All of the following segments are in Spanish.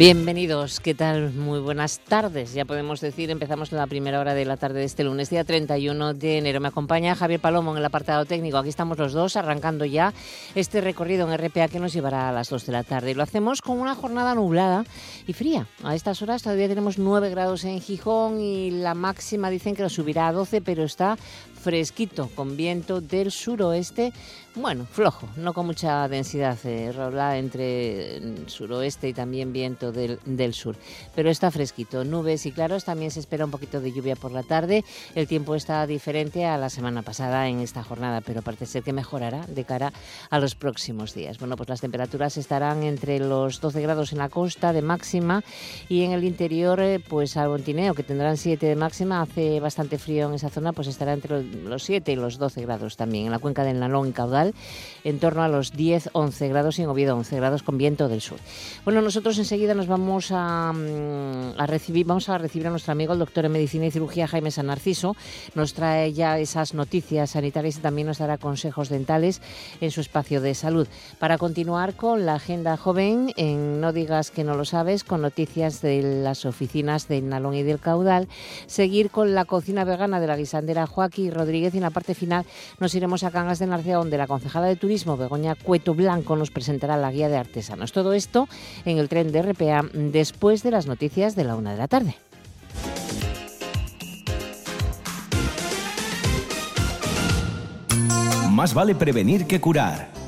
Bienvenidos, ¿qué tal? Muy buenas tardes. Ya podemos decir, empezamos la primera hora de la tarde de este lunes, día 31 de enero. Me acompaña Javier Palomo en el apartado técnico. Aquí estamos los dos arrancando ya este recorrido en RPA que nos llevará a las 2 de la tarde. Lo hacemos con una jornada nublada y fría. A estas horas todavía tenemos 9 grados en Gijón y la máxima dicen que lo subirá a 12, pero está fresquito, con viento del suroeste, bueno, flojo, no con mucha densidad, eh, rola entre suroeste y también viento del, del, sur, pero está fresquito, nubes y claros, también se espera un poquito de lluvia por la tarde, el tiempo está diferente a la semana pasada en esta jornada, pero parece ser que mejorará de cara a los próximos días. Bueno, pues las temperaturas estarán entre los 12 grados en la costa de máxima y en el interior, eh, pues al Bontineo, que tendrán 7 de máxima, hace bastante frío en esa zona, pues estará entre los los 7 y los 12 grados también. En la cuenca del Nalón Caudal, en torno a los 10-11 grados y en Oviedo 11 grados con viento del sur. Bueno, nosotros enseguida nos vamos a, mm, a recibir, vamos a recibir a nuestro amigo el doctor en Medicina y Cirugía Jaime San Narciso. Nos trae ya esas noticias sanitarias y también nos dará consejos dentales en su espacio de salud. Para continuar con la agenda joven, en No digas que no lo sabes, con noticias de las oficinas del Nalón y del Caudal, seguir con la cocina vegana de la guisandera Joaquín Rodríguez y en la parte final nos iremos a Cangas de Narcea donde la concejala de Turismo Begoña Cueto Blanco nos presentará la guía de artesanos. Todo esto en el tren de RPA después de las noticias de la una de la tarde. Más vale prevenir que curar.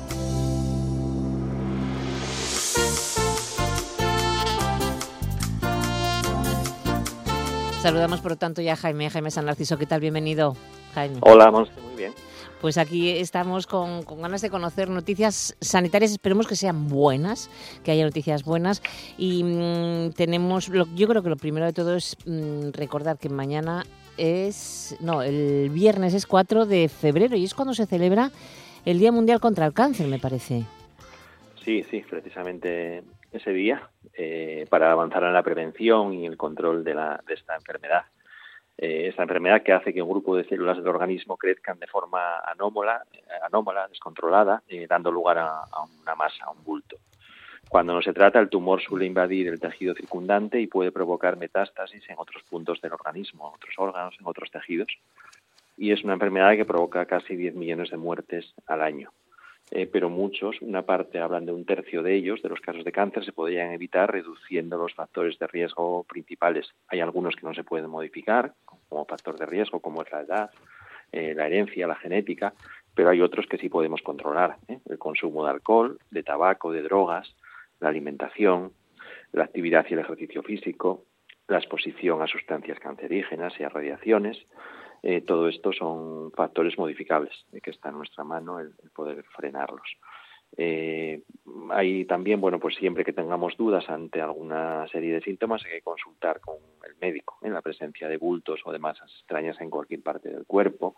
Saludamos por lo tanto ya a Jaime, Jaime San Narciso, ¿qué tal? Bienvenido, Jaime. Hola, Monse, muy bien. Pues aquí estamos con, con, ganas de conocer noticias sanitarias, esperemos que sean buenas, que haya noticias buenas. Y mmm, tenemos, lo, yo creo que lo primero de todo es mmm, recordar que mañana es, no, el viernes es 4 de febrero y es cuando se celebra el Día Mundial contra el Cáncer, me parece. Sí, sí, precisamente ese día, eh, para avanzar en la prevención y el control de, la, de esta enfermedad. Eh, esta enfermedad que hace que un grupo de células del organismo crezcan de forma anómala, anómala descontrolada, eh, dando lugar a, a, una masa, a un bulto. Cuando no se trata, el tumor suele invadir el tejido circundante y puede provocar metástasis en otros puntos del organismo, en otros órganos, en otros tejidos. Y es una enfermedad que provoca casi 10 millones de muertes al año. Eh, pero muchos, una parte hablan de un tercio de ellos, de los casos de cáncer, se podrían evitar reduciendo los factores de riesgo principales. Hay algunos que no se pueden modificar, como factor de riesgo, como es la edad, eh, la herencia, la genética, pero hay otros que sí podemos controlar. ¿eh? El consumo de alcohol, de tabaco, de drogas, la alimentación, la actividad y el ejercicio físico, la exposición a sustancias cancerígenas y a radiaciones, eh, todo esto son factores modificables eh, que está en nuestra mano el, poder frenarlos. Eh, hay también, bueno, pues siempre que tengamos dudas ante alguna serie de síntomas hay que consultar con el médico en la presencia de bultos o de masas extrañas en cualquier parte del cuerpo,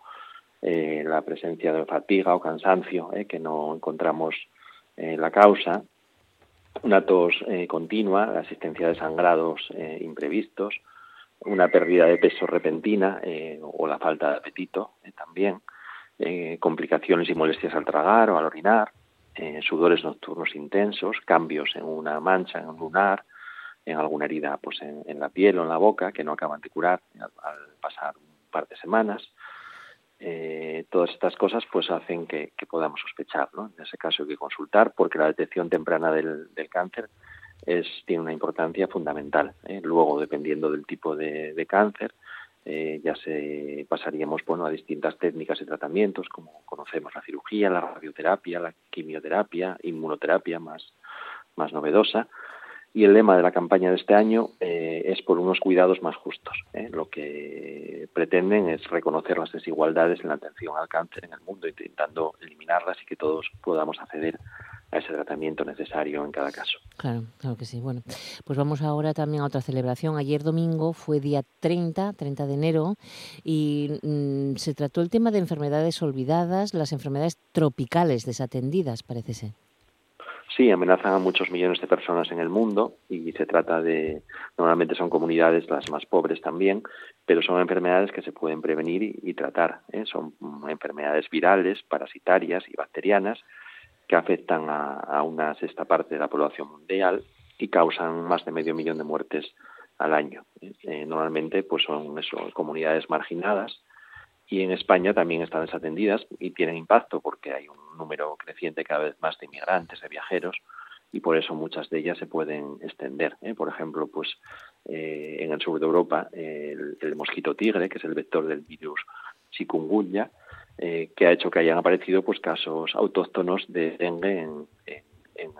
eh, la presencia de fatiga o cansancio eh, que no encontramos eh, la causa, una tos eh, continua, la asistencia de sangrados eh, imprevistos, una pérdida de peso repentina eh, o la falta de apetito eh, también, eh, complicaciones y molestias al tragar o al orinar, eh, sudores nocturnos intensos, cambios en una mancha, en un lunar, en alguna herida pues en, en la piel o en la boca que no acaban de curar al, pasar un par de semanas. Eh, todas estas cosas pues hacen que, que podamos sospechar, ¿no? En ese caso hay que consultar porque la detección temprana del, del cáncer es, tiene una importancia fundamental. ¿eh? Luego, dependiendo del tipo de, cáncer, eh, ya se pasaríamos bueno, a distintas técnicas y tratamientos, como conocemos la cirugía, la radioterapia, la quimioterapia, inmunoterapia más, más novedosa. Y el lema de la campaña de este año eh, es por unos cuidados más justos. Lo que pretenden es reconocer las desigualdades en la atención al cáncer en el mundo, intentando eliminarlas y que todos podamos acceder ese tratamiento necesario en cada caso. Claro, claro que sí. Bueno, pues vamos ahora también a otra celebración. Ayer domingo fue día 30, 30 de enero, y mmm, se trató el tema de enfermedades olvidadas, las enfermedades tropicales desatendidas, parece ser. Sí, amenazan a muchos millones de personas en el mundo y se trata de, normalmente son comunidades las más pobres también, pero son enfermedades que se pueden prevenir y, tratar. ¿eh? Son enfermedades virales, parasitarias y bacterianas que afectan a, una sexta parte de la población mundial y causan más de medio millón de muertes al año. ¿eh? normalmente pues son comunidades marginadas y en España también están desatendidas y tienen impacto porque hay un número creciente cada vez más de inmigrantes, de viajeros y por eso muchas de ellas se pueden extender. ¿eh? Por ejemplo, pues eh, en el sur de Europa el, mosquito tigre, que es el vector del virus chikungunya, eh, que ha hecho que hayan aparecido pues casos autóctonos de dengue en,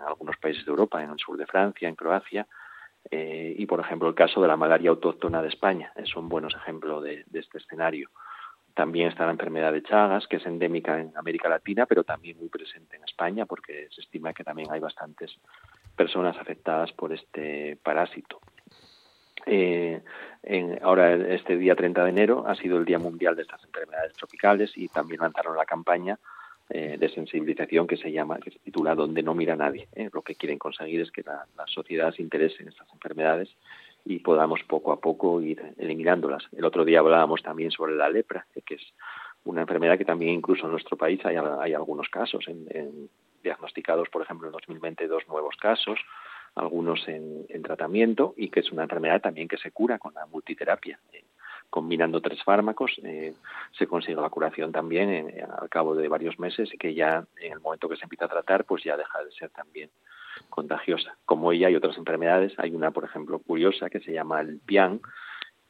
algunos países de Europa, en el sur de Francia, en Croacia, y por ejemplo el caso de la malaria autóctona de España es un buenos ejemplo de este escenario. También está la enfermedad de Chagas, que es endémica en América Latina, pero también muy presente en España, porque se estima que también hay bastantes personas afectadas por este parásito. Eh, ahora, este día 30 de enero ha sido el Día Mundial de estas enfermedades tropicales y también lanzaron la campaña eh, de sensibilización que se llama, que se titula Donde no mira nadie. ¿eh? Lo que quieren conseguir es que la, la sociedad se interese en estas enfermedades y podamos poco a poco ir eliminándolas. El otro día hablábamos también sobre la lepra, que es una enfermedad que también incluso en nuestro país hay, hay algunos casos, en, diagnosticados, por ejemplo, en 2020 dos nuevos casos, algunos en, tratamiento y que es una enfermedad también que se cura con la multiterapia. Eh, combinando tres fármacos eh, se consigue la curación también eh, al cabo de varios meses y que ya en el momento que se empieza a tratar pues ya deja de ser también contagiosa. Como ella hay otras enfermedades, hay una, por ejemplo, curiosa que se llama el PIAN,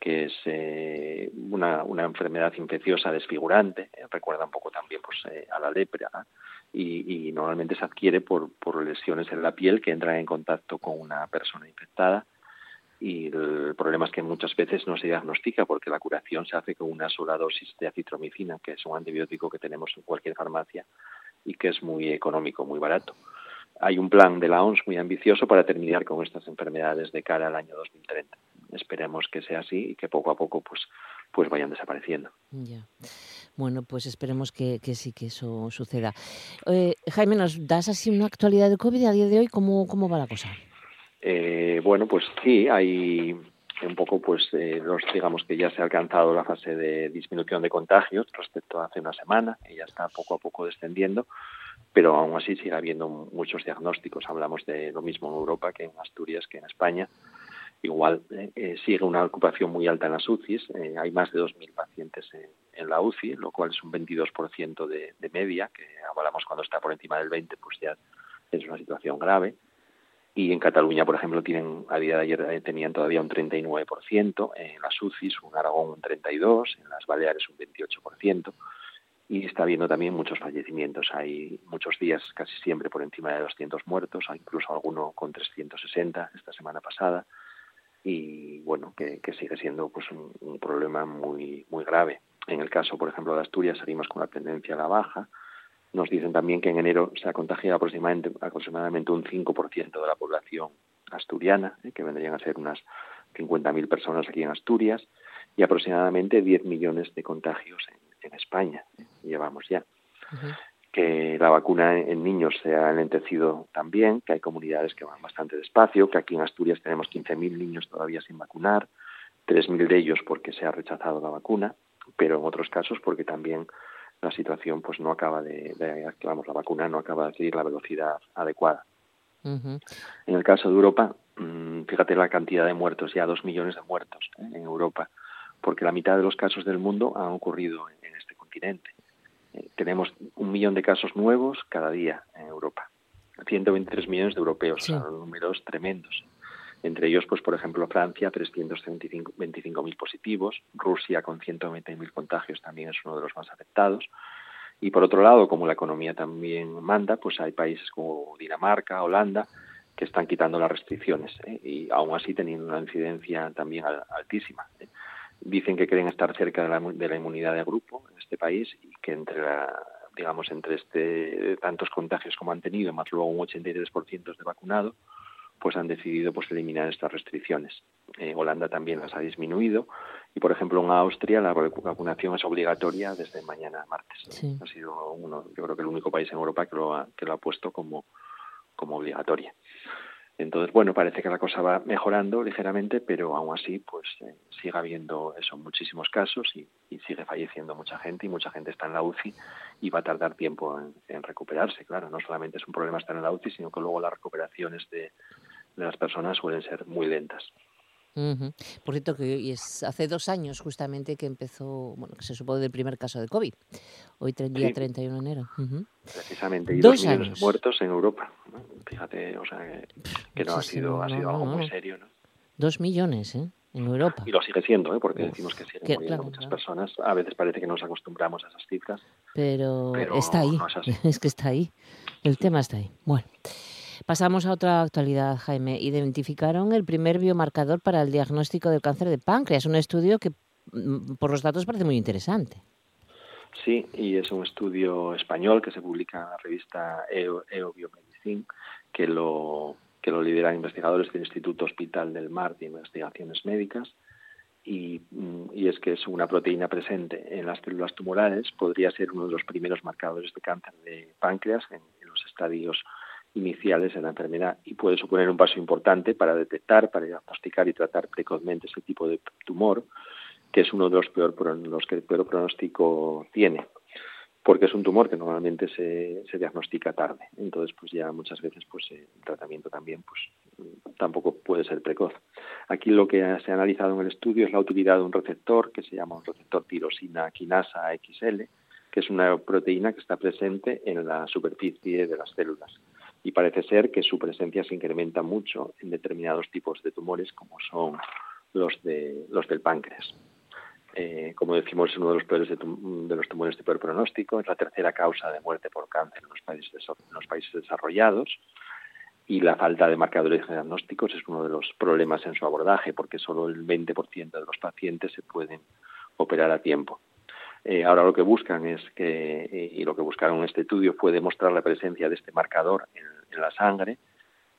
que es eh, una, enfermedad infecciosa desfigurante, eh, recuerda un poco también pues, eh, a la lepra, y, y, normalmente se adquiere por, por lesiones en la piel que entran en contacto con una persona infectada. Y el problema es que muchas veces no se diagnostica porque la curación se hace con una sola dosis de acitromicina, que es un antibiótico que tenemos en cualquier farmacia y que es muy económico, muy barato hay un plan de la OMS muy ambicioso para terminar con estas enfermedades de cara al año 2030. Esperemos que sea así y que poco a poco pues pues vayan desapareciendo. Ya. Bueno, pues esperemos que, sí que eso suceda. Eh, Jaime, ¿nos das así una actualidad de COVID a día de hoy? ¿Cómo, cómo va la cosa? Eh, bueno, pues sí, hay un poco, pues, eh, los, digamos que ya se ha alcanzado la fase de disminución de contagios respecto a hace una semana, y ya está poco a poco descendiendo pero aún así sigue habiendo muchos diagnósticos. Hablamos de lo mismo en Europa que en Asturias, que en España. Igual eh, eh, sigue una ocupación muy alta en las UCIs. Eh, hay más de 2.000 pacientes en, la UCI, lo cual es un 22% de, media, que hablamos cuando está por encima del 20%, pues ya es una situación grave. Y en Cataluña, por ejemplo, tienen a día de ayer tenían todavía un 39%, en las UCIs, un Aragón un 32%, en las Baleares un 28% y está habiendo también muchos fallecimientos. Hay muchos días, casi siempre por encima de 200 muertos, incluso alguno con 360 esta semana pasada, y bueno, que, sigue siendo pues un, problema muy muy grave. En el caso, por ejemplo, de Asturias, salimos con la tendencia a la baja. Nos dicen también que en enero se ha contagiado aproximadamente, aproximadamente un 5% de la población asturiana, ¿eh? que vendrían a ser unas 50.000 personas aquí en Asturias, y aproximadamente 10 millones de contagios en en España llevamos ya. Que la vacuna en niños se ha enlentecido también, que hay comunidades que van bastante despacio, que aquí en Asturias tenemos 15.000 niños todavía sin vacunar, 3.000 de ellos porque se ha rechazado la vacuna, pero en otros casos porque también la situación pues no acaba de, de vamos, la vacuna no acaba de adquirir la velocidad adecuada. En el caso de Europa, mm, fíjate la cantidad de muertos, ya dos millones de muertos ¿eh? en Europa, porque la mitad de los casos del mundo han ocurrido en eh, tenemos un millón de casos nuevos cada día en Europa. 123 millones de europeos, son números tremendos. Entre ellos, pues por ejemplo, Francia, 325.000 positivos, Rusia con 120.000 contagios también es uno de los más afectados. Y por otro lado, como la economía también manda, pues hay países como Dinamarca, Holanda, que están quitando las restricciones ¿eh? y aún así teniendo una incidencia también altísima. ¿eh? Dicen que quieren estar cerca de la, de la inmunidad de grupo en este país y que entre digamos entre este tantos contagios como han tenido más luego un 83% de vacunado pues han decidido pues eliminar estas restricciones. Holanda también las ha disminuido y por ejemplo en Austria la vacunación es obligatoria desde mañana martes. Ha sido uno yo creo que el único país en Europa que lo ha, que lo ha puesto como como obligatoria. Entonces, bueno, parece que la cosa va mejorando ligeramente, pero aún así, pues eh, sigue habiendo eso, muchísimos casos y, sigue falleciendo mucha gente y mucha gente está en la UCI y va a tardar tiempo en, recuperarse. Claro, no solamente es un problema estar en la UCI, sino que luego las recuperaciones de las personas suelen ser muy lentas. Por cierto, que es hace dos años justamente que empezó, bueno, que se supone del primer caso de COVID. Hoy, día 31 de enero. Precisamente, y dos, millones muertos en Europa. Fíjate, o sea, que, no ha sido, ha sido algo muy serio, ¿no? Dos millones, ¿eh? En Europa. Y lo sigue siendo, ¿eh? porque decimos que siguen muriendo muchas personas. A veces parece que nos acostumbramos a esas cifras. Pero, está ahí. es que está ahí. El tema está ahí. Bueno. Pasamos a otra actualidad, Jaime. Identificaron el primer biomarcador para el diagnóstico del cáncer de páncreas, un estudio que mm, por los datos parece muy interesante. Sí, y es un estudio español que se publica en la revista EO, EO que lo, que lo lideran investigadores del Instituto Hospital del Mar de Investigaciones Médicas. Y, mm, y, es que es una proteína presente en las células tumorales, podría ser uno de los primeros marcadores de cáncer de páncreas en los estadios iniciales en la enfermedad y puede suponer un paso importante para detectar, para diagnosticar y tratar precozmente ese tipo de tumor, que es uno de los, peor, los que el peor pronóstico tiene, porque es un tumor que normalmente se, se diagnostica tarde. Entonces, pues ya muchas veces pues el tratamiento también pues tampoco puede ser precoz. Aquí lo que se ha analizado en el estudio es la utilidad de un receptor que se llama un receptor tirosina quinasa XL, que es una proteína que está presente en la superficie de las células y parece ser que su presencia se incrementa mucho en determinados tipos de tumores como son los, de, los del páncreas. Eh, como decimos, es uno de los peores de, los tumores de peor pronóstico, es la tercera causa de muerte por cáncer en los países, en los países desarrollados y la falta de marcadores diagnósticos es uno de los problemas en su abordaje porque solo el 20% de los pacientes se pueden operar a tiempo. Eh, ahora lo que buscan es que, eh, y lo que buscaron en este estudio fue demostrar la presencia de este marcador en, la sangre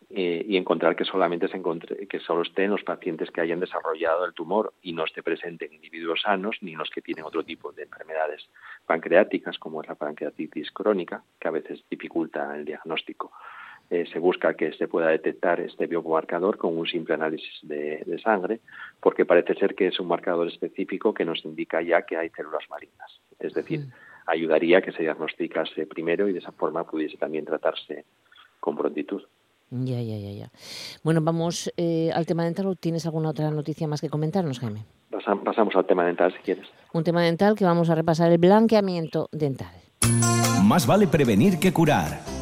eh, y encontrar que solamente se encontre, que solo esté en los pacientes que hayan desarrollado el tumor y no esté presente en individuos sanos ni en los que tienen otro tipo de enfermedades pancreáticas como es la pancreatitis crónica que a veces dificulta el diagnóstico. Eh, se busca que se pueda detectar este biomarcador con un simple análisis de, sangre, porque parece ser que es un marcador específico que nos indica ya que hay células malignas. Es decir, ayudaría a que se diagnosticase primero y de esa forma pudiese también tratarse con prontitud. Ya, ya, ya, ya. Bueno, vamos eh, al tema dental. ¿Tienes alguna otra noticia más que comentarnos, Jaime? Pasamos al tema dental, si quieres. Un tema dental que vamos a repasar, el blanqueamiento dental. Más vale prevenir que curar.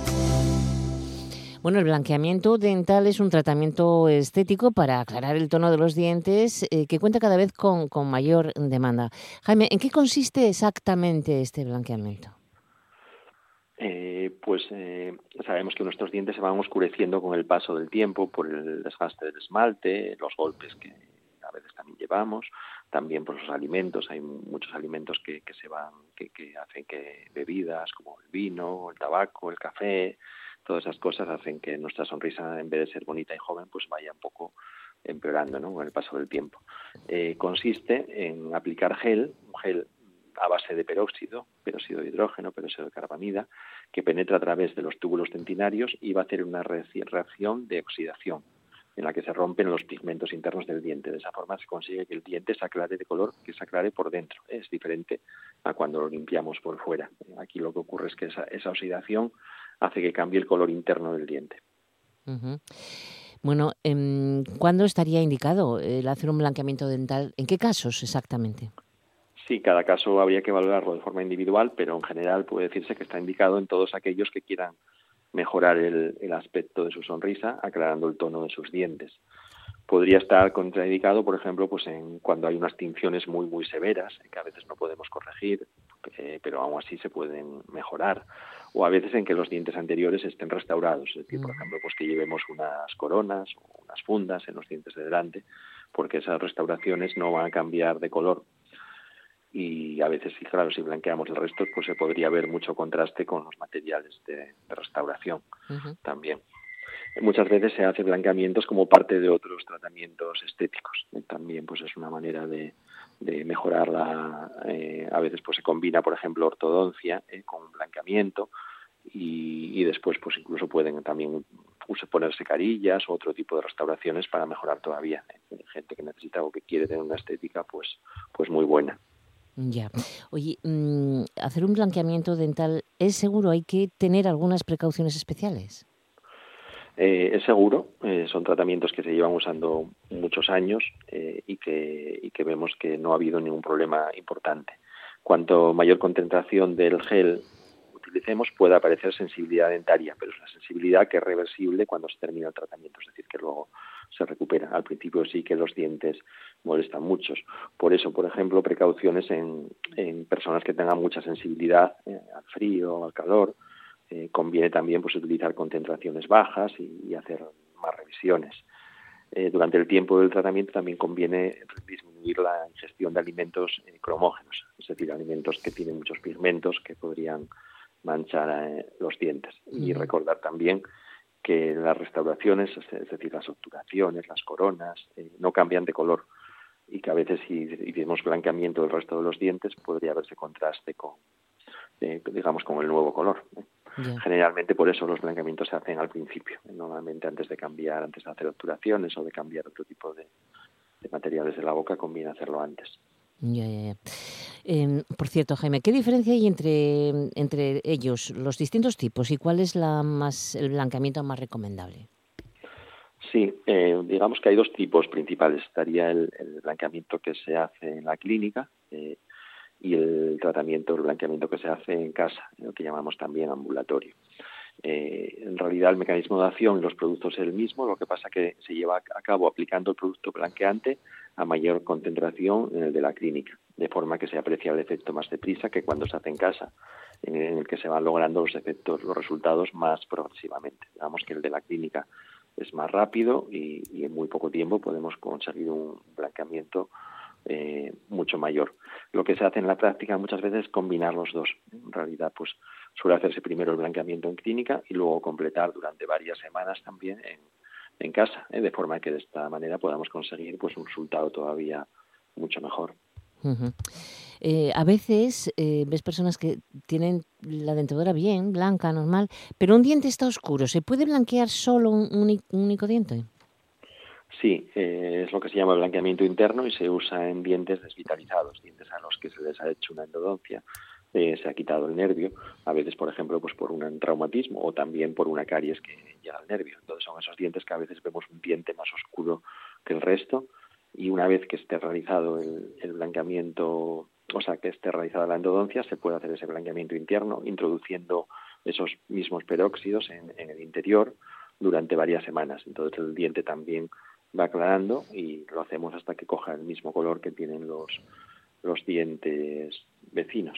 Bueno, el blanqueamiento dental es un tratamiento estético para aclarar el tono de los dientes eh, que cuenta cada vez con, mayor demanda. Jaime, ¿en qué consiste exactamente este blanqueamiento? Eh, pues eh, sabemos que nuestros dientes se van oscureciendo con el paso del tiempo por el desgaste del esmalte, los golpes que a veces también llevamos, también por los alimentos. Hay muchos alimentos que, se van, que, que hacen que bebidas como el vino, el tabaco, el café, todas esas cosas hacen que nuestra sonrisa, en vez de ser bonita y joven, pues vaya un poco empeorando ¿no? con el paso del tiempo. Eh, consiste en aplicar gel, un gel a base de peróxido, peróxido de hidrógeno, peróxido de carbamida, que penetra a través de los túbulos dentinarios y va a hacer una reacción de oxidación en la que se rompen los pigmentos internos del diente. De esa forma se consigue que el diente se aclare de color, que se aclare por dentro. Es diferente a cuando lo limpiamos por fuera. Aquí lo que ocurre es que esa, esa oxidación hace que cambie el color interno del diente. Bueno, em, ¿cuándo estaría indicado el hacer un blanqueamiento dental? ¿En qué casos exactamente? Sí, cada caso habría que valorarlo de forma individual, pero en general puede decirse que está indicado en todos aquellos que quieran mejorar el, aspecto de su sonrisa, aclarando el tono de sus dientes. Podría estar contraindicado, por ejemplo, pues en cuando hay unas tinciones muy muy severas, que a veces no podemos corregir, eh, pero aún así se pueden mejorar o a veces en que los dientes anteriores estén restaurados, es decir, por ejemplo, pues que llevemos unas coronas o unas fundas en los dientes de delante, porque esas restauraciones no van a cambiar de color. Y a veces, sí, claro, si blanqueamos el resto, pues se podría ver mucho contraste con los materiales de, restauración también. Muchas veces se hace blanqueamientos como parte de otros tratamientos estéticos. También pues es una manera de, de mejorarla. Eh, a veces pues se combina, por ejemplo, ortodoncia eh, con blanqueamiento y, después pues incluso pueden también ponerse carillas o otro tipo de restauraciones para mejorar todavía. Gente que necesita o que quiere tener una estética pues, pues muy buena. Ya. Oye, mm, hacer un blanqueamiento dental es seguro, hay que tener algunas precauciones especiales. Eh, es seguro, eh, son tratamientos que se llevan usando muchos años eh, y, que, y que vemos que no ha habido ningún problema importante. Cuanto mayor concentración del gel utilicemos puede aparecer sensibilidad dentaria, pero es una sensibilidad que es reversible cuando se termina el tratamiento, es decir, que luego se recupera. Al principio sí que los dientes molestan muchos. Por eso, por ejemplo, precauciones en, personas que tengan mucha sensibilidad eh, al frío, al calor. Eh, conviene también pues, utilizar concentraciones bajas y, hacer más revisiones. Eh, durante el tiempo del tratamiento también conviene disminuir la ingestión de alimentos cromógenos, es decir, alimentos que tienen muchos pigmentos que podrían manchar los dientes. Y recordar también que las restauraciones, es decir, las obturaciones, las coronas, eh, no cambian de color y que a veces si hicimos blanqueamiento del resto de los dientes podría haberse contraste con, eh, digamos, con el nuevo color. Generalmente por eso los blanqueamientos se hacen al principio, normalmente antes de cambiar, antes de hacer obturaciones o de cambiar otro tipo de materiales de la boca, conviene hacerlo antes. Ya, ya, ya. Em, por cierto, Jaime, ¿qué diferencia hay entre, entre ellos, los distintos tipos, y cuál es la más, el blanqueamiento más recomendable? Sí, eh, digamos que hay dos tipos principales. Estaría el, blanqueamiento que se hace en la clínica eh, y el tratamiento, el blanqueamiento que se hace en casa, lo que llamamos también ambulatorio. Eh, en realidad el mecanismo de acción y los productos es el mismo, lo que pasa que se lleva a cabo aplicando el producto blanqueante a mayor concentración en el de la clínica, de forma que se aprecia el efecto más deprisa que cuando se hace en casa, en el que se van logrando los efectos, los resultados más progresivamente. Digamos que el de la clínica es más rápido y, en muy poco tiempo podemos conseguir un blanqueamiento eh, mucho mayor. Lo que se hace en la práctica muchas veces es combinar los dos. En realidad, pues suele hacerse primero el blanqueamiento en clínica y luego completar durante varias semanas también en, casa, ¿eh? de forma que de esta manera podamos conseguir pues un resultado todavía mucho mejor. Eh, a veces eh, ves personas que tienen la dentadura bien, blanca, normal, pero un diente está oscuro. ¿Se puede blanquear solo un, único diente? Sí, es lo que se llama blanqueamiento interno y se usa en dientes desvitalizados, dientes a los que se les ha hecho una endodoncia eh, se ha quitado el nervio, a veces, por ejemplo, pues por un traumatismo o también por una caries que llega al nervio. Entonces son esos dientes que a veces vemos un diente más oscuro que el resto y una vez que esté realizado el, blanqueamiento, o sea, que esté realizada la endodoncia, se puede hacer ese blanqueamiento interno introduciendo esos mismos peróxidos en, en el interior durante varias semanas. Entonces el diente también va aclarando y lo hacemos hasta que coja el mismo color que tienen los, los dientes vecinos.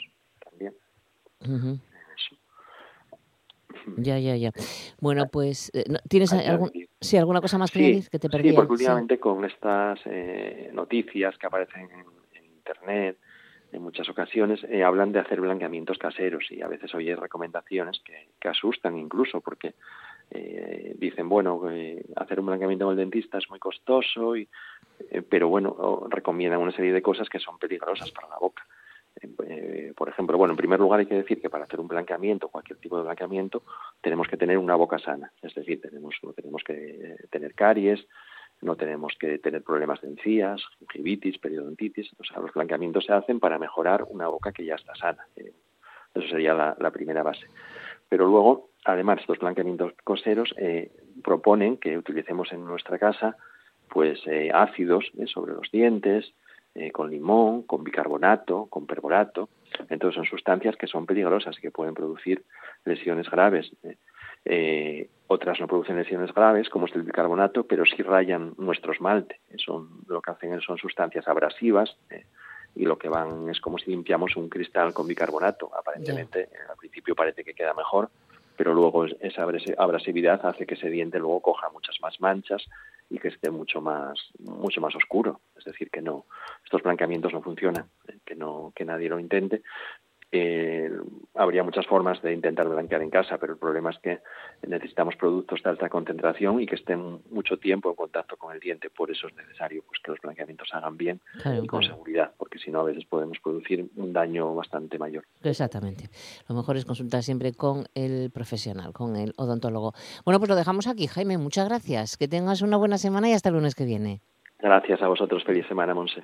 Ya, ya, ya. Bueno, pues, eh, ¿tienes algún, sí, alguna cosa más que añadir que te perdí? Sí, porque últimamente con estas eh, noticias que aparecen en, Internet, en muchas ocasiones, eh, hablan de hacer blanqueamientos caseros y a veces oye recomendaciones que, que asustan incluso porque dicen, bueno, hacer un blanqueamiento con el dentista es muy costoso, y, pero bueno, recomiendan una serie de cosas que son peligrosas para la boca. Eh, por ejemplo, bueno, en primer lugar hay que decir que para hacer un blanqueamiento, cualquier tipo de blanqueamiento, tenemos que tener una boca sana, es decir, tenemos, no tenemos que tener caries, no tenemos que tener problemas de encías, gingivitis, periodontitis, o sea, los blanqueamientos se hacen para mejorar una boca que ya está sana. Eh, eso sería la, primera base. Pero luego, además, estos blanqueamientos coseros eh, proponen que utilicemos en nuestra casa pues ácidos sobre los dientes, eh, con limón, con bicarbonato, con perborato. Entonces son sustancias que son peligrosas y que pueden producir lesiones graves. Eh, eh, otras no producen lesiones graves, como es el bicarbonato, pero sí rayan nuestro esmalte. Son, lo que hacen son sustancias abrasivas y lo que van es como si limpiamos un cristal con bicarbonato. Aparentemente, al principio parece que queda mejor, pero luego esa abrasividad hace que ese diente luego coja muchas más manchas y que esté mucho más mucho más oscuro. Es decir que no estos blanqueamientos no funcionan que no que nadie lo intente eh, habría muchas formas de intentar blanquear en casa, pero el problema es que necesitamos productos de alta concentración y que estén mucho tiempo en contacto con el diente. Por eso es necesario pues, que los blanqueamientos se hagan bien y con seguridad, porque si no a veces podemos producir un daño bastante mayor. Exactamente. Lo mejor es consultar siempre con el profesional, con el odontólogo. Bueno, pues lo dejamos aquí, Jaime. Muchas gracias. Que tengas una buena semana y hasta el lunes que viene. Gracias a vosotros. Feliz semana, Monse.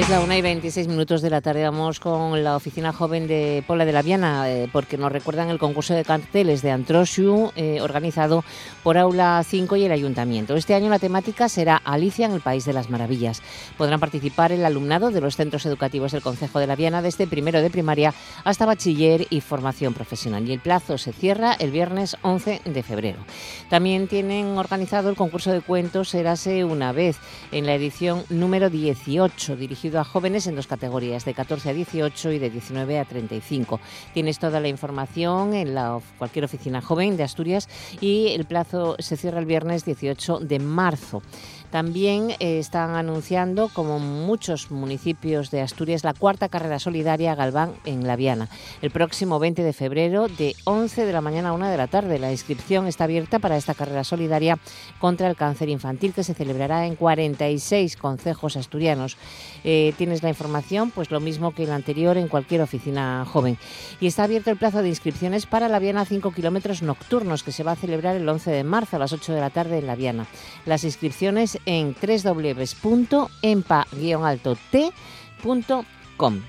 Es la 1 y 26 minutos de la tarde. Vamos con la oficina joven de Pola de la Viana, eh, porque nos recuerdan el concurso de carteles de Antrosiu, eh, organizado por Aula 5 y el Ayuntamiento. Este año la temática será Alicia en el País de las Maravillas. Podrán participar el alumnado de los centros educativos del Concejo de la Viana desde primero de primaria hasta bachiller y formación profesional. Y el plazo se cierra el viernes 11 de febrero. También tienen organizado el concurso de cuentos Serase una vez en la edición número 18, dirigido a jóvenes en dos categorías, de 14 a 18 y de 19 a 35. Tienes toda la información en la, cualquier oficina joven de Asturias y el plazo se cierra el viernes 18 de marzo. También eh, están anunciando, como muchos municipios de Asturias, la cuarta carrera solidaria Galván en La Viana. El próximo 20 de febrero, de 11 de la mañana a 1 de la tarde. La inscripción está abierta para esta carrera solidaria contra el cáncer infantil que se celebrará en 46 concejos asturianos. Eh, tienes la información, pues lo mismo que el anterior en cualquier oficina joven. Y está abierto el plazo de inscripciones para La Viana 5 kilómetros nocturnos que se va a celebrar el 11 de marzo a las 8 de la tarde en La Viana. Las inscripciones en www.empa-t.com.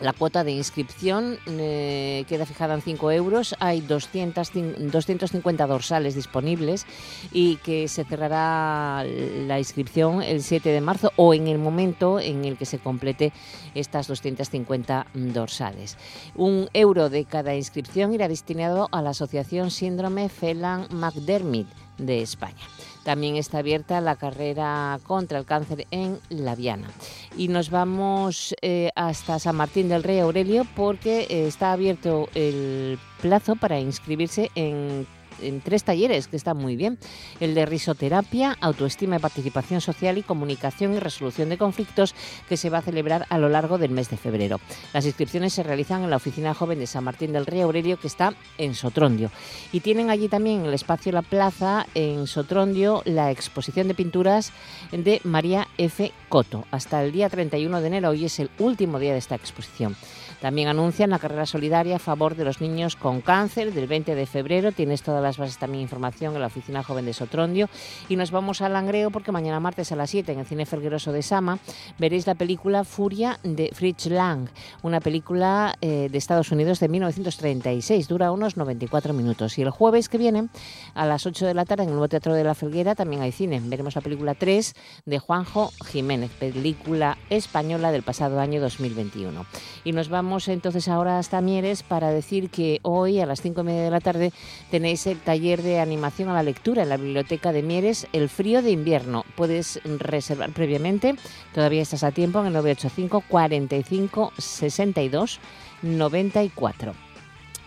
La cuota de inscripción eh, queda fijada en 5 euros. Hay 200, 250 dorsales disponibles y que se cerrará la inscripción el 7 de marzo o en el momento en el que se complete estas 250 dorsales. Un euro de cada inscripción irá destinado a la Asociación Síndrome Phelan-McDermid de España. También está abierta la carrera contra el cáncer en La Viana. Y nos vamos eh, hasta San Martín del Rey Aurelio porque eh, está abierto el plazo para inscribirse en en tres talleres que están muy bien. El de risoterapia, autoestima y participación social y comunicación y resolución de conflictos que se va a celebrar a lo largo del mes de febrero. Las inscripciones se realizan en la oficina joven de San Martín del Rey Aurelio que está en Sotrondio. Y tienen allí también en el espacio La Plaza en Sotrondio la exposición de pinturas de María F. Coto. Hasta el día 31 de enero, hoy es el último día de esta exposición. También anuncian la carrera solidaria a favor de los niños con cáncer del 20 de febrero. Tienes todas las bases también información en la Oficina Joven de Sotrondio. Y nos vamos al Langreo porque mañana martes a las 7 en el Cine Fergueroso de Sama veréis la película Furia de Fritz Lang, una película eh, de Estados Unidos de 1936. Dura unos 94 minutos. Y el jueves que viene, a las 8 de la tarde, en el Nuevo Teatro de la Felguera, también hay cine. Veremos la película 3 de Juanjo Jiménez, película española del pasado año 2021. Y nos vamos entonces ahora hasta Mieres para decir que hoy a las cinco y media de la tarde tenéis el taller de animación a la lectura en la biblioteca de Mieres, El frío de invierno. Puedes reservar previamente, todavía estás a tiempo en el 985 45 62 94.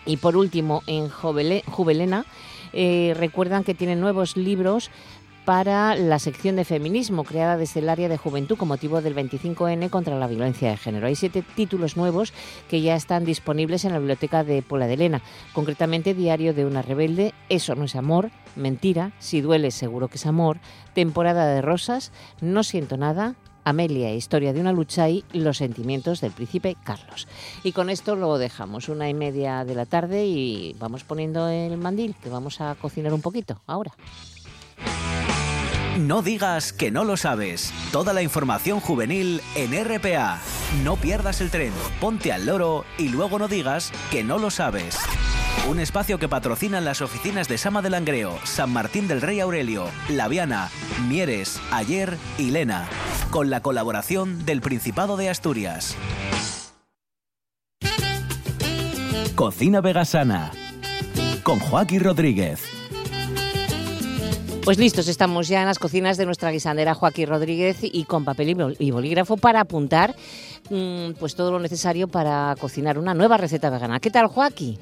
Y por último, en Juvelena, eh, recuerdan que tienen nuevos libros para la sección de feminismo creada desde el área de juventud con motivo del 25N contra la violencia de género. Hay siete títulos nuevos que ya están disponibles en la biblioteca de Pola de Elena, concretamente Diario de una rebelde, Eso no es amor, Mentira, Si duele seguro que es amor, Temporada de rosas, No siento nada, Amelia, historia de una lucha y los sentimientos del príncipe Carlos. Y con esto lo dejamos, una y media de la tarde y vamos poniendo el mandil, que vamos a cocinar un poquito ahora. No digas que no lo sabes. Toda la información juvenil en RPA. No pierdas el tren, ponte al loro y luego no digas que no lo sabes. Un espacio que patrocinan las oficinas de Sama de Langreo, San Martín del Rey Aurelio, Laviana, Mieres, Ayer y Lena, con la colaboración del Principado de Asturias. Cocina Vegasana con Joaquín Rodríguez. Pues listos, estamos ya en las cocinas de nuestra guisandera Joaquín Rodríguez y con papel y bolígrafo para apuntar mm, pues todo lo necesario para cocinar una nueva receta vegana. ¿Qué tal, Joaquín?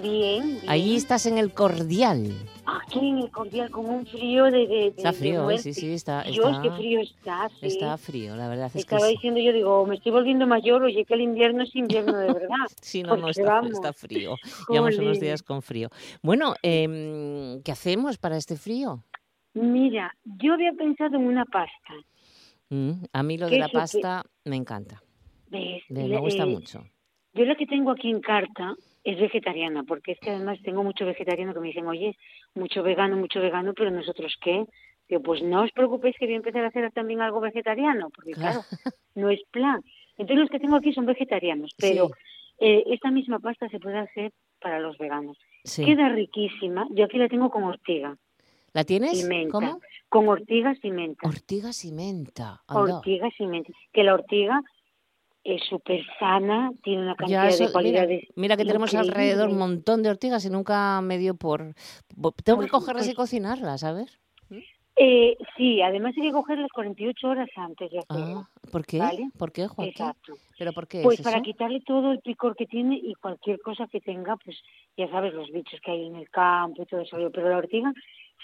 Bien, bien. Ahí estás en el cordial. Aquí en el cordial con un frío de... de- Está frío, ¿eh? sí, sí, está, Dios, está, qué frío está, sí. está frío, la verdad es que Estaba diciendo yo, digo, me estoy volviendo mayor, oye, que el invierno es invierno de verdad. Sí, no, no, está, frío. Llevamos unos días con frío. Bueno, em, ¿qué hacemos para este frío? Mira, yo había pensado en una pasta. Mm, a mí lo ¿Qué de la que- pasta me encanta, ¿ves? me, gusta eh, mucho. Yo la que tengo aquí en carta es vegetariana, porque es que además tengo mucho vegetariano que me dicen, oye, mucho vegano, mucho vegano, pero nosotros qué? Digo, pues no os preocupéis que voy a empezar a hacer también algo vegetariano, porque Claro. claro, no es plan. Entonces los que tengo aquí son vegetarianos, pero Sí. eh, esta misma pasta se puede hacer para los veganos. Sí. Queda riquísima. Yo aquí la tengo con ortiga ¿La tienes? y menta. ¿Cómo? Con ortigas y menta. Ortigas y menta. anda. Ortigas y menta. Que la ortiga es súper sana, tiene una cantidad eso- de mira, cualidades. mira que tenemos alrededor un montón de ortigas y nunca me dio por... Tengo que Pues- cogerlas y cocinarlas, a ver. Eh, sí, además hay que cogerlas 48 horas antes de hacerlo. Ah, ¿por qué? ¿Vale? ¿Por qué, Joaquín? Exacto. ¿Pero por qué Pues es para eso? quitarle todo el picor que tiene y cualquier cosa que tenga, pues ya sabes, los bichos que hay en el campo y todo eso. Pero la ortiga,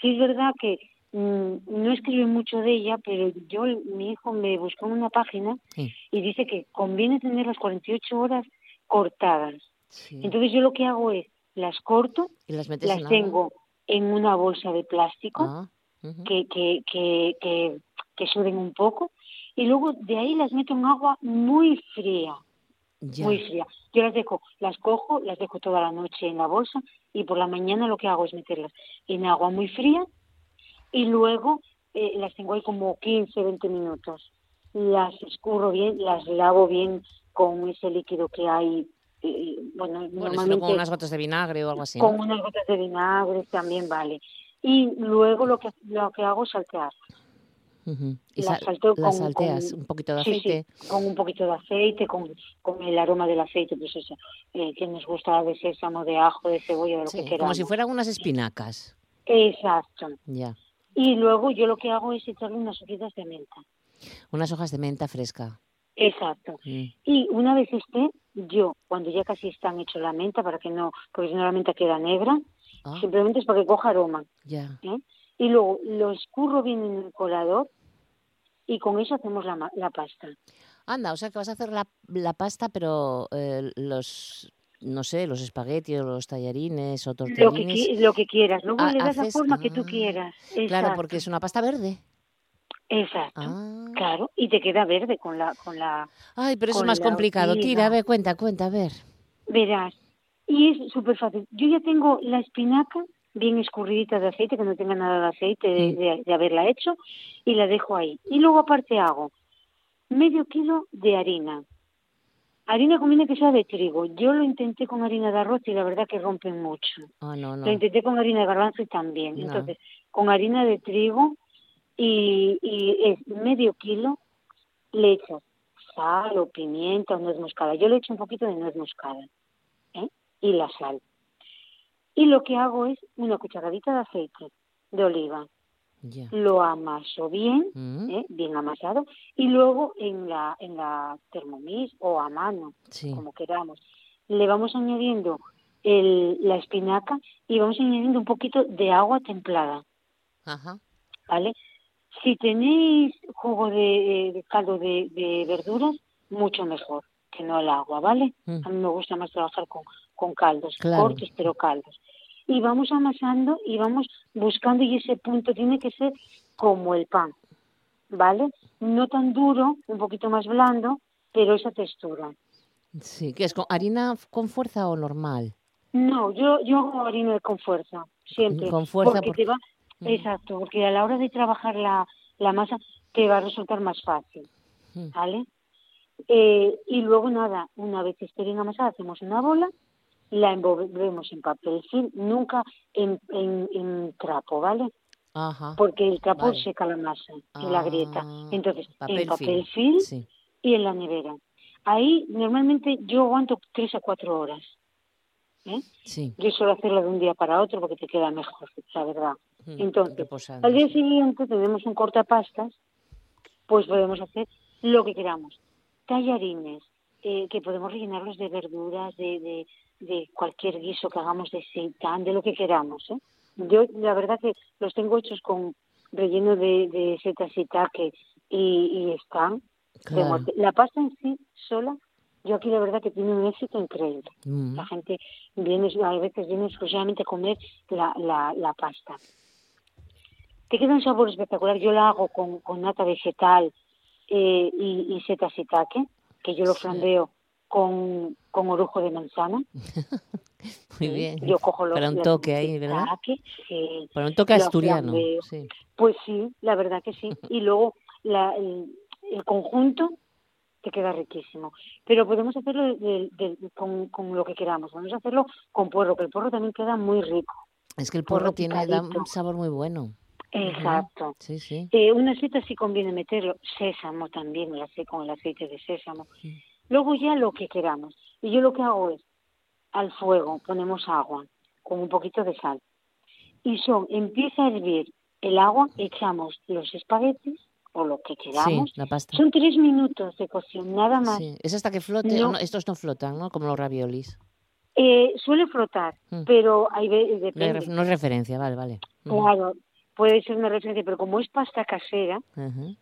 sí es verdad que mm, no escribe mucho de ella, pero yo, mi hijo me buscó en una página Sí. y dice que conviene tener las 48 horas cortadas. Sí. Entonces yo lo que hago es, las corto, ¿Y las metes las en agua? tengo en una bolsa de plástico. Ah, que, que, que, que, que suden un poco y luego de ahí las meto en agua muy fría, Ya. muy fría. Yo las dejo, las cojo, las dejo toda la noche en la bolsa y por la mañana lo que hago es meterlas en agua muy fría y luego eh, las tengo ahí como 15, 20 minutos. Las escurro bien, las lavo bien con ese líquido que hay. eh, bueno, Bueno, si no normalmente con unas gotas de vinagre o algo así, con ¿no? unas gotas de vinagre también vale. Y luego lo que lo que hago es saltear. Y la salteo con- salteas, con- un poquito de aceite. sí, con un poquito de aceite, con, con el aroma del aceite, pues eso, eh, que nos gusta de sésamo, de ajo, de cebolla, de lo Sí, que como queramos. si fueran unas espinacas. Exacto. Ya. Y luego yo lo que hago es echarle unas hojitas de menta. Unas hojas de menta fresca. Exacto. Mm. Y una vez esté, yo, cuando ya casi están hecho la menta, para que no, porque si no la menta queda negra, Ah, simplemente es para que coja aroma. ya. ¿eh? Y luego lo escurro bien en el colador y con eso hacemos la, la pasta. Anda, o sea que vas a hacer la, la pasta, pero eh, los, no sé, los espaguetis los tallarines o Lo que, tortellines. lo que quieras. Luego Ah, le das la forma que tú ah, quieras. Claro, porque es una pasta verde. Exacto. Ah. Claro, y te queda verde con la, con la, Ay, pero eso es más complicado. ortiga. Tira, a ver, cuenta, cuenta, a ver. verás. Y es súper fácil. Yo ya tengo la espinaca bien escurridita de aceite, que no tenga nada de aceite de, de- de haberla hecho, y la dejo ahí. Y luego aparte hago medio kilo de harina. Harina conviene que sea de trigo. Yo lo intenté con harina de arroz y la verdad que rompen mucho. Ah, no, no. Lo intenté con harina de garbanzo y también. No. Entonces, con harina de trigo y, y es medio kilo, le echas sal o pimienta o nuez moscada. Yo le echo un poquito de nuez moscada ¿eh? y la sal. Y lo que hago es una cucharadita de aceite de oliva. Lo amaso bien, Mm, ¿eh? bien amasado, y luego en la, en la Thermomix o a mano, Sí. como queramos. Le vamos añadiendo el, la espinaca y vamos añadiendo un poquito de agua templada, Ajá. ¿vale? Si tenéis jugo de, de caldo de, de verduras, mucho mejor que no el agua, ¿vale? Mm. A mí me gusta más trabajar con, con caldos, Claro. cortos pero caldos. Y vamos amasando y vamos buscando y ese punto tiene que ser como el pan, ¿vale? No tan duro, un poquito más blando, pero esa textura. Sí, ¿qué es con harina con fuerza o normal? No, yo, yo hago harina con fuerza, siempre. Con fuerza porque porque- te va, Mm. exacto, porque a la hora de trabajar la, la masa te va a resultar más fácil, Mm. ¿vale? Eh, y luego nada, una vez esté bien amasada, hacemos una bola, la envolvemos en papel film, nunca en, en, en trapo, ¿vale? Ajá. Porque el trapo Vale. seca la masa y la grieta. Ah, Entonces, papel en papel film. film Sí. y en la nevera. Ahí normalmente yo aguanto tres a cuatro horas. ¿eh? Sí. Yo suelo hacerlo de un día para otro porque te queda mejor, la verdad. Mm, Entonces, Al día siguiente tenemos un cortapastas, pues podemos hacer lo que queramos. tallarines, eh, que podemos rellenarlos de verduras, de, de, de cualquier guiso que hagamos de seitán, de lo que queramos. ¿eh? Yo, la verdad que los tengo hechos con relleno de, de setas shiitake y, y están. de Claro. muerte. La pasta en sí sola, yo aquí la verdad que tiene un éxito increíble. Mm. La gente viene, a veces viene exclusivamente a comer la, la, la pasta. Te queda un sabor espectacular. Yo la hago con, con nata vegetal eh, y, y shiitake, que yo lo Sí. flambeo con, con orujo de manzana. Muy bien. Yo cojo los, Para un toque ahí, ¿verdad? sí. Para un toque asturiano. Sí. Pues sí, la verdad que sí. Y luego la, el, el conjunto te queda riquísimo. Pero podemos hacerlo de- de- con, con lo que queramos. Podemos hacerlo con puerro, que el porro también queda muy rico. Es que el Porro porro tiene da un sabor muy bueno. Exacto. Sí, sí. Eh, una seta sí conviene meterlo, sésamo también, con el aceite de sésamo. Sí. Luego ya lo que queramos. Y yo lo que hago es, al fuego ponemos agua con un poquito de sal. Y son, empieza a hervir el agua, echamos los espaguetis o lo que Sí, queramos. la pasta. Son tres minutos de cocción, nada más. Sí. Es hasta que flote. No. no, estos no flotan, ¿no? Como los raviolis. Eh, suele flotar, Mm. pero hay depende. no es referencia, vale, vale. Mm. Claro, puede ser una referencia, pero como es pasta casera.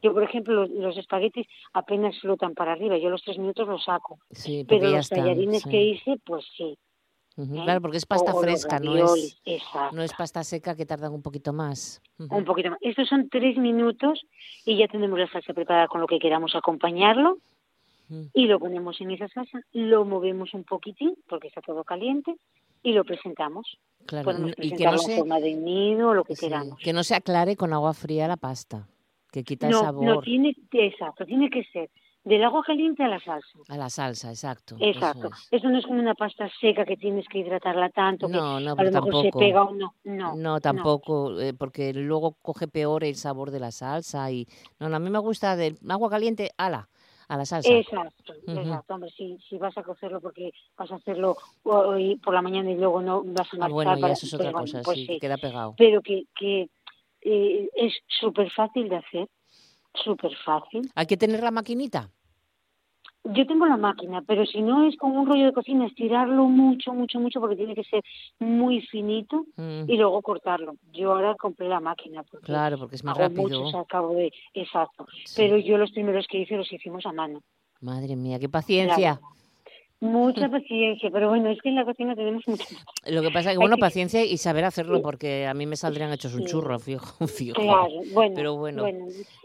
Yo, por ejemplo, los, los espaguetis apenas flotan para arriba. Yo los tres minutos los saco. Sí, Pero los están. tallarines sí. que hice, pues sí. ¿eh? Claro, porque es pasta O- fresca, no es, Exacto. no es pasta seca que tardan un poquito más. Un poquito más. Estos son tres minutos y ya tenemos la salsa preparada con lo que queramos acompañarlo. Y lo ponemos en esa salsa, lo movemos un poquitín, porque está todo caliente, y lo presentamos. Claro, Podemos y que no se, forma de nido o lo que sí, queramos. que no se aclare con agua fría la pasta, que quita el No, sabor no tiene, exacto, tiene que ser del agua caliente a la salsa. a la salsa, exacto. eso Exacto. es. Eso no es como una pasta seca que tienes que hidratarla tanto, que No, no, a pero lo mejor tampoco. se pega o no. No, No, tampoco, eh, porque luego coge peor el sabor de la salsa y no, no, a mí me gusta del agua caliente, ala, a la salsa. Exacto, exacto. Hombre, si, si vas a cocerlo porque vas a hacerlo hoy por la mañana y luego no vas a ah, marchar bueno, ya para- eso es otra bueno, cosa, pues sí, sí. que queda pegado. Pero que, que eh, es súper fácil de hacer, súper fácil. Hay que tener la maquinita. Yo tengo la máquina, pero si no es con un rollo de cocina, estirarlo mucho, mucho, mucho, porque tiene que ser muy finito Mm, y luego cortarlo. Yo ahora compré la máquina porque claro, porque es más hago rápido. muchos al cabo de... Exacto. Sí. Pero yo los primeros que hice los hicimos a mano. Madre mía, qué paciencia. Mucha paciencia, pero bueno, es que en la cocina tenemos mucha Lo que pasa es que, bueno, paciencia y saber hacerlo, porque a mí me saldrían hechos un churro, fijo, fijo. Claro, bueno, Pero bueno,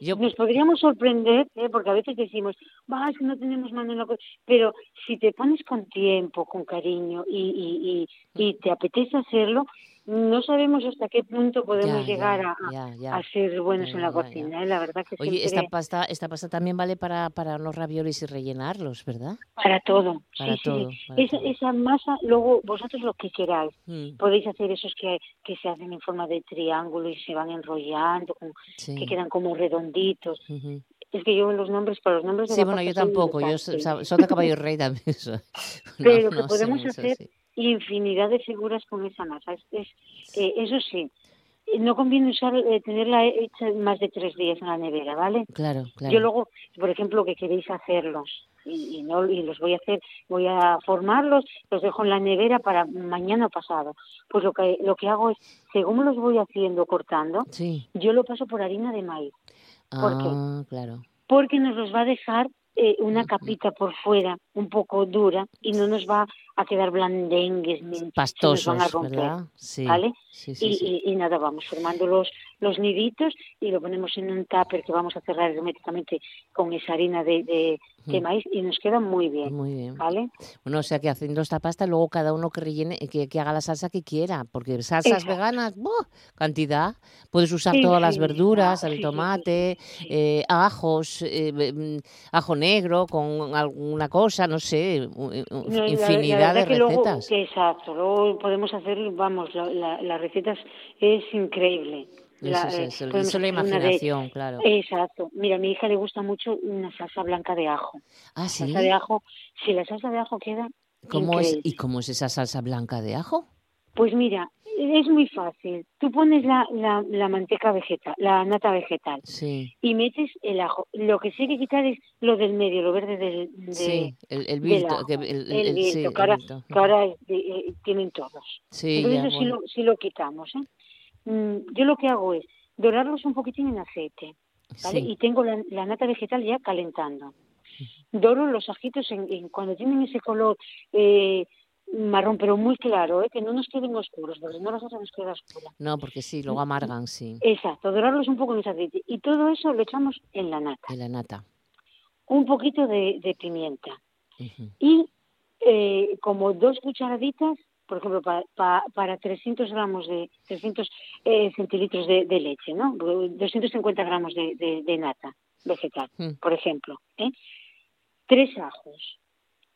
yo- nos podríamos sorprender, ¿eh? porque a veces decimos, va, es que no tenemos mano en la cocina, pero si te pones con tiempo, con cariño y, y, y, y te apetece hacerlo, no sabemos hasta qué punto podemos Ya, llegar ya, a, ya, ser buenos en la cocina, ¿eh? la verdad que Oye, esta pasta, esta pasta también vale para, para los raviolis y rellenarlos, ¿verdad? para todo, Para sí, todo, sí, sí. para Esa, todo. esa masa, luego vosotros lo que queráis, Mm, podéis hacer esos que, que se hacen en forma de triángulo y se van enrollando, sí. que quedan como redonditos. Es que yo los nombres, para los nombres Sí, bueno, yo tampoco, yo soy de caballo rey también. No, Pero que no podemos hacer sí. infinidad de figuras con esa masa. Es, es- eh, eso sí, eh, no conviene usar eh, tenerla hecha más de tres días en la nevera, ¿vale? Claro, claro. Yo luego, por ejemplo, que queréis hacerlos y, y no y los voy a hacer, voy a formarlos, los dejo en la nevera para mañana pasado. Pues lo que lo que hago es, según los voy haciendo cortando, Sí. yo lo paso por harina de maíz, ¿Por qué? Ah, claro. porque nos los va a dejar eh, una capita por fuera un poco dura y no nos va a quedar blandengues ni nos Pastosos, van a romper. ¿verdad? Sí. ¿vale? Sí, sí, y, y- y nada, vamos formando los, niditos y lo ponemos en un tupper que vamos a cerrar herméticamente con esa harina de, de, de maíz y nos queda muy bien, Muy bien. ¿vale? Bueno, o sea que haciendo esta pasta, luego cada uno que rellene, que, que haga la salsa que quiera, porque salsas Exacto. veganas, ¡buah! cantidad. Puedes usar Sí, todas las verduras, el sí, tomate, eh, ajos, eh, ajo negro con alguna cosa, no sé, la- la infinidad de que recetas. exacto, luego podemos hacer, vamos, la, la, las recetas es increíble. La, Eso eh, es, eso, podemos eso es la una de- imaginación, claro. Exacto. Mira, a mi hija le gusta mucho una salsa blanca de ajo. Ah, sí. Salsa de ajo, si la salsa de ajo queda ¿Cómo es. ¿Y cómo es esa salsa blanca de ajo? Pues mira, es muy fácil. Tú pones la, la, la manteca vegetal, la nata vegetal, Sí, y metes el ajo. Lo que sí hay que quitar es lo del medio, lo verde del, de- sí, el, el ajo. que el, el- el sí, que ahora, que ahora es de- eh, tienen todos. Sí, Entonces ya, eso sí, bueno. lo, sí lo quitamos. ¿eh? Mm, yo lo que hago es dorarlos un poquitín en aceite, ¿vale? Sí. Y tengo la, la nata vegetal ya calentando. Doro los ajitos en, en- cuando tienen ese color eh, marrón, pero muy claro, ¿eh? que no nos queden oscuros, porque no las nos queda oscura. No, porque sí, luego amargan, sí, Exacto, dorarlos un poco en ese aceite. Y todo eso lo echamos en la nata. en la nata. Un poquito de, de pimienta. Ujú. Y eh, como dos cucharaditas, por ejemplo, pa- pa- para 300 gramos de 300 eh, centilitros de, de leche, ¿no? 250 gramos de, de- de nata vegetal, Mm. por ejemplo. ¿eh? Tres ajos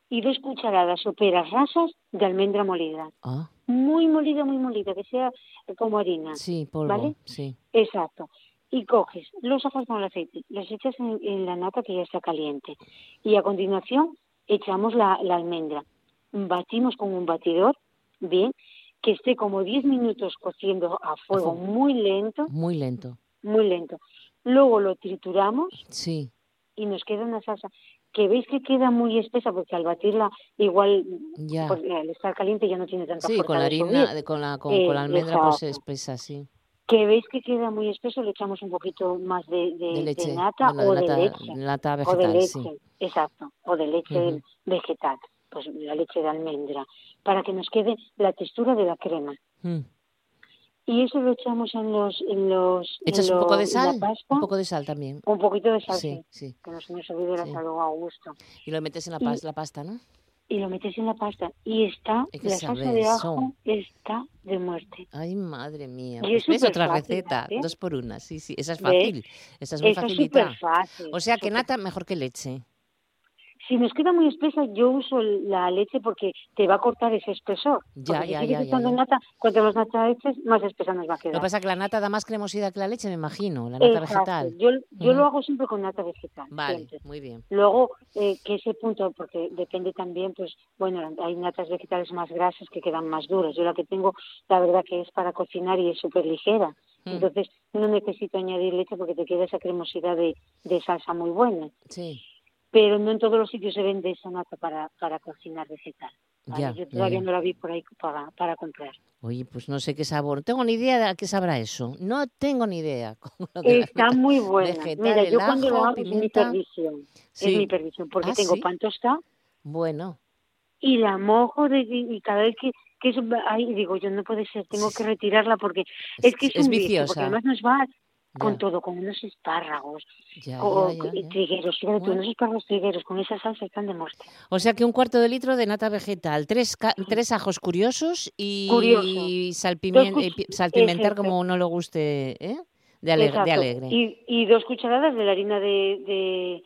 y dos cucharadas soperas rasas de almendra molida. Ah, Muy molida, muy molida, que sea como harina. sí, polvo, ¿Vale? sí. Exacto. Y coges los ajos con el aceite, los echas en, en la nata que ya está caliente. Y a continuación echamos la, la almendra. Batimos con un batidor, bien, que esté como 10 minutos cociendo a fuego fuego. muy lento, Muy lento, muy lento. Luego lo trituramos sí. y nos queda una salsa que veis que queda muy espesa porque al batirla igual Ya. pues, al estar caliente ya no tiene tanta Sí, con la harina, con la, con, Eh, con la almendra pues espesa, sí. que veis que queda muy espeso, le echamos un poquito más de, de- De de leche, nata o leche. nata o de vegetal, leche, sí. exacto, o de leche vegetal, pues la leche de almendra, para que nos quede la textura de la crema. Mm. Y eso lo echamos en los... En los en ¿Echas un poco de en sal? pasta, Un poco de sal también. un poquito de sal, Sí, sí, que nos olvide la Sí. sal a gusto. Y lo metes en la, Y- la pasta, ¿no? Y lo metes en la pasta y está, Hay que la salsa de ajo está de muerte. Ay, madre mía. Y Pues es ves otra superfácil, receta, ¿eh? dos por una. Sí, sí, esa es ¿Ves? fácil. Esa es muy es facilita. fácil. O sea que nata mejor que leche. Si nos queda muy espesa, yo uso la leche porque te va a cortar ese espesor. Ya, Porque si ya, sigues ya, ya, nata, cuanto más nata eches, más espesa nos va a Lo quedar. que pasa es que la nata da más cremosidad que la leche, me imagino, la nata Exacto. vegetal. Yo, yo lo hago siempre con nata vegetal. Vale, siempre. muy bien. Luego, eh, que ese punto, porque depende también, pues, bueno, hay natas vegetales más grasas que quedan más duras. Yo la que tengo, la verdad que es para cocinar y es súper ligera. Mm. Entonces, no necesito añadir leche porque te queda esa cremosidad de, de salsa muy buena. Sí, Pero no en todos los sitios se vende esa nata para, para cocinar vegetal. ¿vale? Ya, Yo todavía ya. no la vi por ahí para, para comprar. Oye, pues no sé qué sabor. Tengo ni idea de a qué sabrá eso. No tengo ni idea. Está muy buena. vegetal, Mira, yo cuando lo ajo, hago es mi pimienta. perdición. Sí. Es mi perdición, porque Ah, tengo ¿sí? pan tostado Bueno, y la mojo de, y cada vez que, que eso ahí digo yo no puede ser, tengo que retirarla porque es, que es, es un vicio, viciosa. porque además nos va con todo, con unos espárragos, ya, con ya, ya, ya. trigueros, fíjate Bueno. unos espárragos trigueros con esa salsa están de muerte. O sea que un cuarto de litro de nata vegetal, tres, ca- tres ajos curiosos y Curioso. Dos eh, salpimentar como uno le guste, ¿eh? De, alegre, de alegre. Y, y dos cucharadas de la harina de, de,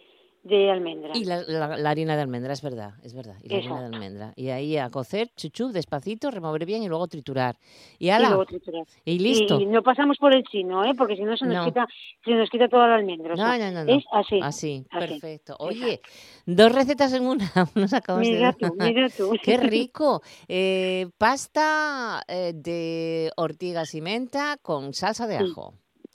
de almendra. Y la, la- la harina de almendra, es verdad, es verdad. Y la harina de almendra. Y ahí a cocer, chuchup, despacito, remover bien y luego triturar. Y y ala, luego triturar. y listo. Y no pasamos por el chino, ¿eh? Porque si no se nos No. quita, se nos quita toda la almendra. o No, sea, no, no, no. Es así. Así, así. perfecto. Oye, dos recetas en una, nos acabamos Mira de tú, mira tú. Qué rico. Eh, pasta eh, de ortigas y menta con salsa de Sí.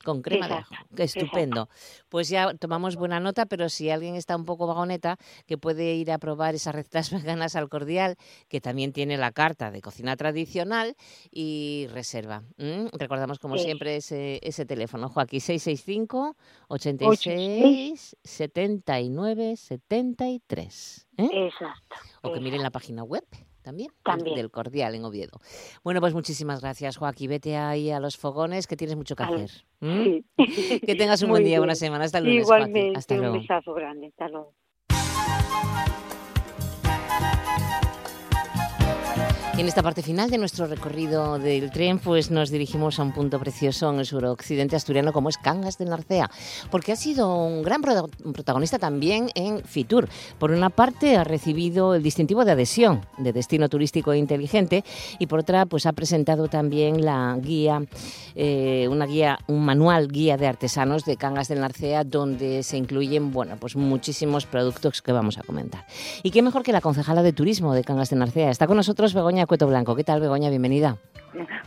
Con crema de ajo. Qué estupendo. Pues ya tomamos buena nota, pero si alguien está un poco vagoneta, que puede ir a probar esas recetas veganas al cordial, que también tiene la carta de cocina tradicional y reserva. Recordamos, como Sí. siempre, ese, ese teléfono, Joaquín, 665 86 79 73. ¿eh? Exacto. O que miren la página web también, del- También. del Cordial en Oviedo. Bueno, pues muchísimas gracias, Joaquín. Vete ahí a los fogones, que tienes mucho que hacer. Que tengas un buen día, bien. buena semana. Hasta el lunes, Joaquín. Igualmente, Hasta un luego. besazo grande. Hasta luego. En esta parte final de nuestro recorrido del tren, pues nos dirigimos a un punto precioso en el suroccidente asturiano como es Cangas de Narcea, porque ha sido un gran protagonista también en Fitur. Por una parte ha recibido el distintivo de adhesión de destino turístico inteligente y por otra pues ha presentado también la guía, eh, una guía, un manual guía de artesanos de Cangas del Narcea donde se incluyen, bueno, pues muchísimos productos que vamos a comentar. Y qué mejor que la concejala de turismo de Cangas de Narcea. Está con nosotros Begoña Begoña Cueto Blanco. ¿Qué tal, Begoña? Bienvenida.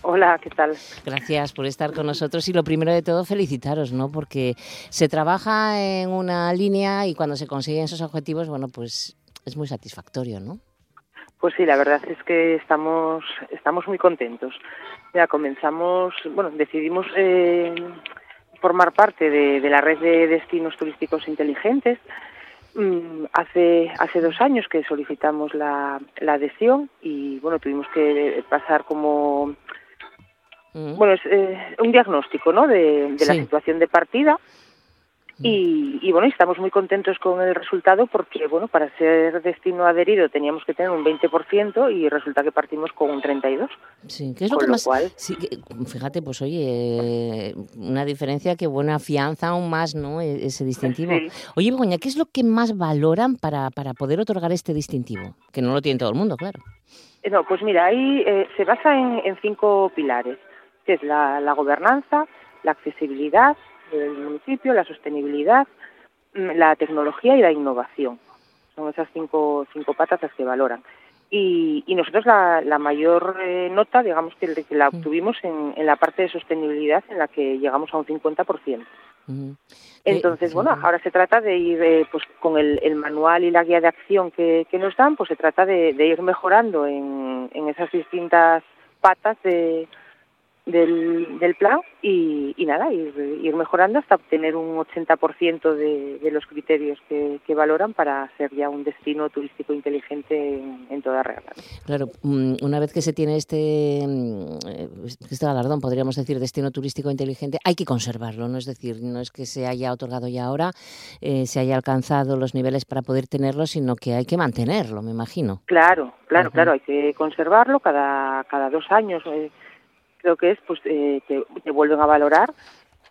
Hola, ¿qué tal? Gracias por estar con nosotros y lo primero de todo felicitaros, ¿no? Porque se trabaja en una línea y cuando se consiguen esos objetivos, bueno, pues es muy satisfactorio, ¿no? Pues sí, la verdad es que estamos estamos muy contentos. Ya comenzamos, bueno, decidimos eh, formar parte de, de la red de destinos turísticos inteligentes hace hace dos años que solicitamos la, la adhesión y bueno tuvimos que pasar como mm. bueno es eh, un diagnóstico no de, de la situación de partida y, y, bueno, estamos muy contentos con el resultado porque, bueno, para ser destino adherido teníamos que tener un 20% y resulta que partimos con un 32%. Sí, ¿qué es lo que más? Sí, fíjate, pues oye, una diferencia que buena fianza aún más, ¿no? E, ese distintivo. Oye, Begoña, ¿qué es lo que más valoran para, para poder otorgar este distintivo? Que no lo tiene todo el mundo, claro. Eh, no, pues mira, ahí eh, se basa en, en, cinco pilares, que es la, la gobernanza, la accesibilidad, del municipio, la sostenibilidad, mm, la tecnología y la innovación. Son esas cinco, cinco patas las que valoran. Y, y nosotros la, la mayor eh, nota, digamos que, la mm. obtuvimos en, en, la parte de sostenibilidad, en la que llegamos a un 50%. Entonces, bueno, ahora se trata de ir, eh, pues con el, el, manual y la guía de acción que, que nos dan, pues se trata de, de ir mejorando en, en esas distintas patas de, del, del plan y, y nada, ir, ir, mejorando hasta obtener un 80% de, de los criterios que, que, valoran para ser ya un destino turístico inteligente en, en toda regla. Claro, mm, una vez que se tiene este, mm, este galardón, podríamos decir destino turístico inteligente, hay que conservarlo, ¿no? Es decir, no es que se haya otorgado ya ahora, eh, se haya alcanzado los niveles para poder tenerlo, sino que hay que mantenerlo, me imagino. Claro, claro, claro, hay que conservarlo cada, cada dos años. Eh, creo que es pues eh, que te vuelven a valorar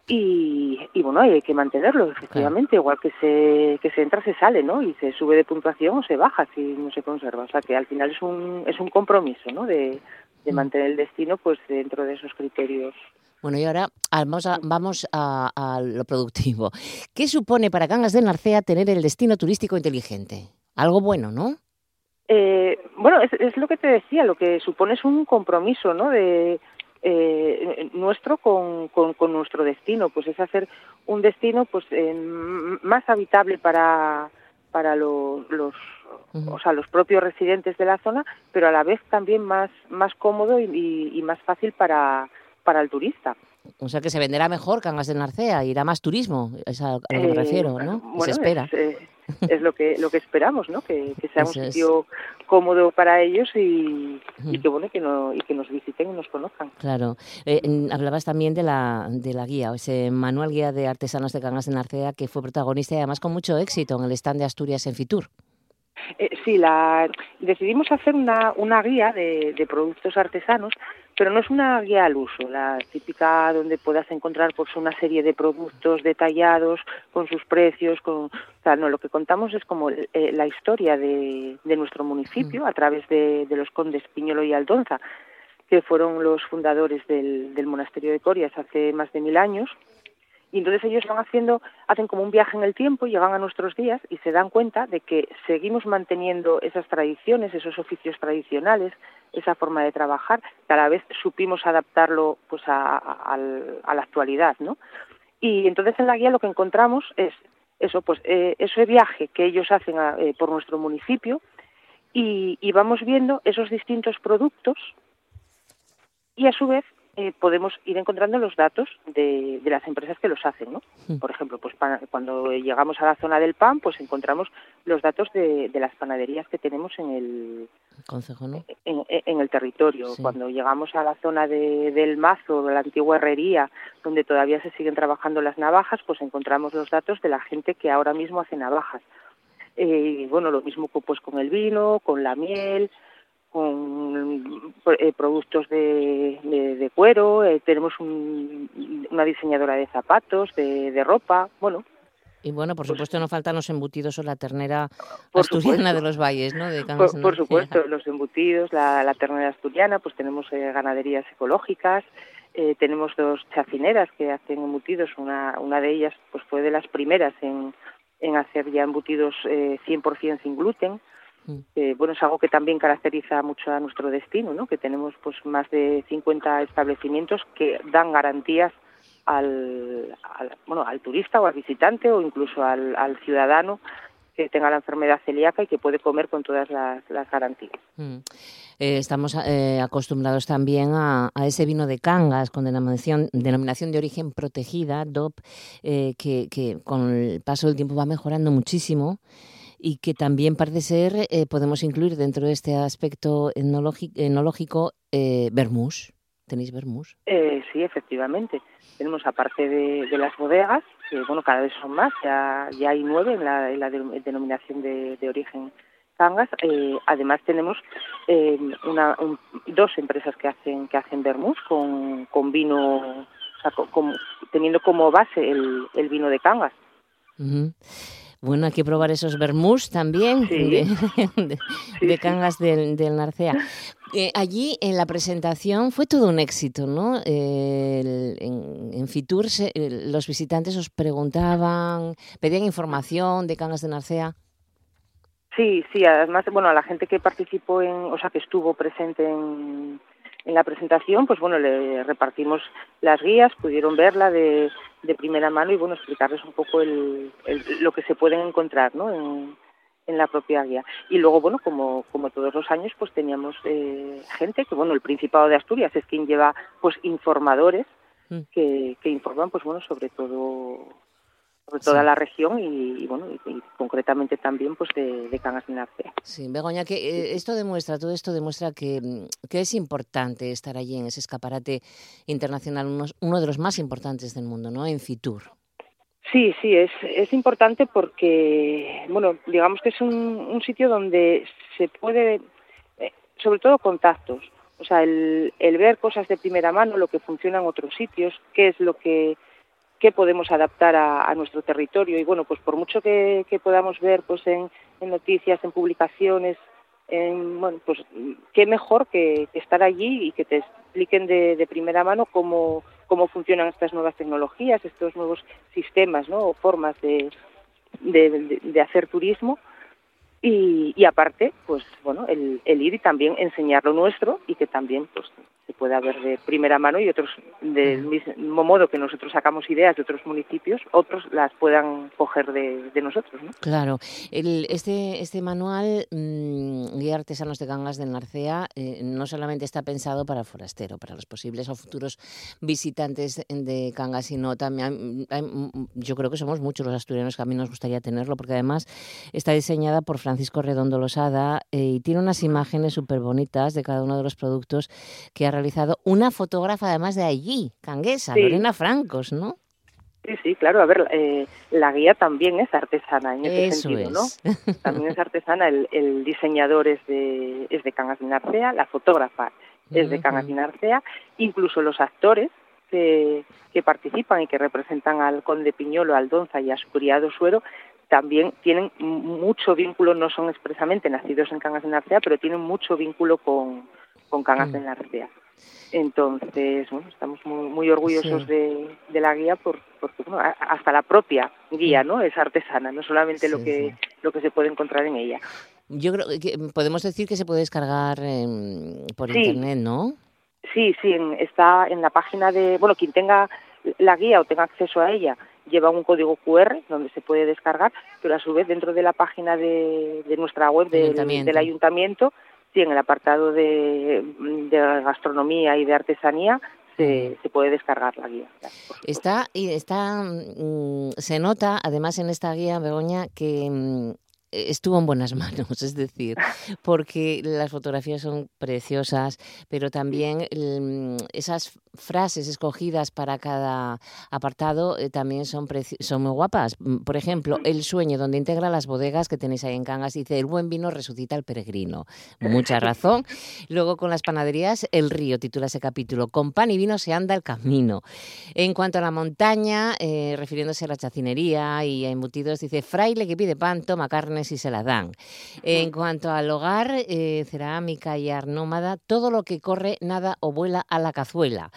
y, y bueno hay que mantenerlo efectivamente igual que se que se entra se sale no y se sube de puntuación o se baja si no se conserva o sea que al final es un es un compromiso no de, de mm. mantener el destino pues dentro de esos criterios bueno, y ahora vamos a, vamos a, a lo productivo. ¿Qué supone para Cangas de Narcea tener el destino turístico inteligente? Algo bueno, ¿no? Eh, bueno, es, es, lo que te decía, lo que supone es un compromiso, ¿no? De, eh, nuestro con, con, con, nuestro destino, pues es hacer un destino pues eh, más habitable para, para lo, los uh -huh. o sea, los propios residentes de la zona, pero a la vez también más, más cómodo y, y, y más fácil para, para el turista. O sea que se venderá mejor Cangas de Narcea, irá más turismo, es a, lo que me refiero, ¿no? Bueno, se espera. Es, eh, es lo que lo que esperamos, ¿no? Que, que sea Eso un sitio es. cómodo para ellos y, y, que bueno que no y que nos visiten y nos conozcan. Claro. Eh, hablabas también de la de la guía, ese manual guía de artesanos de Cangas de Narcea que fue protagonista y además con mucho éxito en el stand de Asturias en Fitur. Eh, sí, la, decidimos hacer una, una guía de, de productos artesanos pero no es una guía al uso, la típica donde puedas encontrar pues una serie de productos detallados con sus precios, con, o sea, no, lo que contamos es como eh, la historia de, de nuestro municipio mm. a través de, de los condes Piñolo y Aldonza, que fueron los fundadores del, del monasterio de Corias hace más de mil años y entonces ellos van haciendo, hacen como un viaje en el tiempo, llegan a nuestros días y se dan cuenta de que seguimos manteniendo esas tradiciones, esos oficios tradicionales, esa forma de trabajar, cada vez supimos adaptarlo pues a, a, a la actualidad, ¿no? Y entonces en la guía lo que encontramos es eso, pues eh, ese viaje que ellos hacen a, eh, por nuestro municipio y vamos viendo esos distintos productos y a su vez eh, podemos ir encontrando los datos de, de, las empresas que los hacen, ¿no? Mm. Por ejemplo, pues pa, cuando llegamos a la zona del pan, pues encontramos los datos de, de las panaderías que tenemos en el Consejo, ¿no? En, en el territorio. Sí. Cuando llegamos a la zona de, del Mazo, de la antigua herrería, donde todavía se siguen trabajando las navajas, pues encontramos los datos de la gente que ahora mismo hace navajas. Eh, bueno, lo mismo pues con el vino, con la miel, con eh, productos de, de, de cuero, eh, tenemos un, una diseñadora de zapatos, de, de, ropa, bueno. Y bueno, por pues, supuesto no faltan los embutidos o la ternera asturiana supuesto. de los valles, ¿no? De por, por, supuesto, los embutidos, la, la, ternera asturiana, pues tenemos eh, ganaderías ecológicas, eh, tenemos dos chacineras que hacen embutidos, una, una de ellas pues fue de las primeras en, en hacer ya embutidos eh, 100% sin gluten, Mm. bueno, es algo que también caracteriza mucho a nuestro destino, ¿no? Que tenemos pues más de 50 establecimientos que dan garantías al, bueno, al turista o al visitante o incluso al, al ciudadano que tenga la enfermedad celíaca y que puede comer con todas las, garantías. Mm. Eh, estamos eh, acostumbrados también a, ese vino de Cangas con denominación, denominación de origen protegida, DOP, eh, que, que, con el paso del tiempo va mejorando muchísimo y que también parece ser, podemos incluir dentro de este aspecto enológico, eh, ¿Tenéis vermús? sí, efectivamente. Tenemos, aparte de, de las bodegas, que bueno, cada vez son más, ya, ya hay nueve en la, en la denominación de, de, origen Cangas. Eh, además tenemos eh, una, dos empresas que hacen que hacen vermús con, con vino, o sea, con, teniendo como base el, el vino de Cangas. Bueno, hay que probar esos vermús también de, Cangas del, del Narcea. Eh, allí en la presentación fue todo un éxito, ¿no? en, Fitur los visitantes os preguntaban, pedían información de Cangas de Narcea. Sí, sí, además, bueno, a la gente que participó en, o sea, que estuvo presente en, en la presentación, pues bueno, le repartimos las guías, pudieron verla de, de primera mano y bueno, explicarles un poco el, lo que se pueden encontrar, ¿no? En, en la propia guía. Y luego, bueno, como, como todos los años, pues teníamos eh, gente que, bueno, el Principado de Asturias es quien lleva, pues, informadores mm. que, que informan, pues, bueno, sobre todo sobre toda la región y, bueno y, concretamente también pues de, de Cangas de Narcea. Sí, Begoña, que eh, esto demuestra, todo esto demuestra que, mm, que, es importante estar allí en ese escaparate internacional, uno, uno de los más importantes del mundo, ¿no? En Fitur. Sí, sí, es, es importante porque, bueno, digamos que es un, un sitio donde se puede, eh, sobre todo contactos, o sea, el, el ver cosas de primera mano, lo que funciona en otros sitios, qué es lo que qué podemos adaptar a, a, nuestro territorio y bueno pues por mucho que, podamos ver pues en, en, noticias en publicaciones en, bueno pues qué mejor que, estar allí y que te expliquen de, de primera mano cómo cómo funcionan estas nuevas tecnologías, estos nuevos sistemas ¿no? o formas de, de, de hacer turismo. Y, y, aparte, pues bueno, el, el, ir y también enseñar lo nuestro y que también pues se puede haber de primera mano y otros del mismo modo que nosotros sacamos ideas de otros municipios, otros las puedan coger de, de nosotros. ¿no? Claro. El, este, este manual mmm, Guía Artesanos de Cangas del Narcea eh, no solamente está pensado para forastero, para los posibles o futuros visitantes de Cangas, sino también hay, yo creo que somos muchos los asturianos que a mí nos gustaría tenerlo, porque además está diseñada por Francisco Redondo Losada eh, y tiene unas imágenes súper bonitas de cada uno de los productos que ha realizado una fotógrafa además de allí, canguesa, Lorena Francos, ¿no? Sí, sí, claro. A ver, eh, la guía también es artesana en ese sentido, ¿no? También es artesana. El, el, diseñador es de, es de Cangas de Narcea, la fotógrafa es de Cangas de Narcea, incluso los actores que, que, participan y que representan al conde Piñolo, al Donza y a su criado Suero también tienen mucho vínculo, no son expresamente nacidos en Cangas de Narcea, pero tienen mucho vínculo con, con Cangas mm. de Narcea. Entonces, bueno, estamos muy, muy orgullosos sí. de, de, la guía por, porque bueno, hasta la propia guía, ¿no? Es artesana, no solamente sí, lo que sí. lo que se puede encontrar en ella. Yo creo que podemos decir que se puede descargar en, por internet, ¿no? Sí, sí, en, está en la página de, bueno, quien tenga la guía o tenga acceso a ella lleva un código QR donde se puede descargar, pero a su vez dentro de la página de, de nuestra web del ayuntamiento. del ayuntamiento sí, en el apartado de, de gastronomía y de artesanía se, se, puede descargar la guía. Está, está, mm, se nota, además en esta guía, Begoña, que mm, estuvo en buenas manos, es decir, porque las fotografías son preciosas, pero también esas frases escogidas para cada apartado eh, también son, son muy guapas. Mm, por ejemplo, El sueño, donde integra las bodegas que tenéis ahí en Cangas, dice, el buen vino resucita al peregrino. Mucha razón. Luego con las panaderías, El río, titula ese capítulo, con pan y vino se anda el camino. En cuanto a la montaña, eh, refiriéndose a la chacinería y a embutidos, dice, fraile que pide pan, toma carne carne si se la dan. En cuanto al hogar, eh, cerámica y arnómada, todo lo que corre, nada o vuela a la cazuela.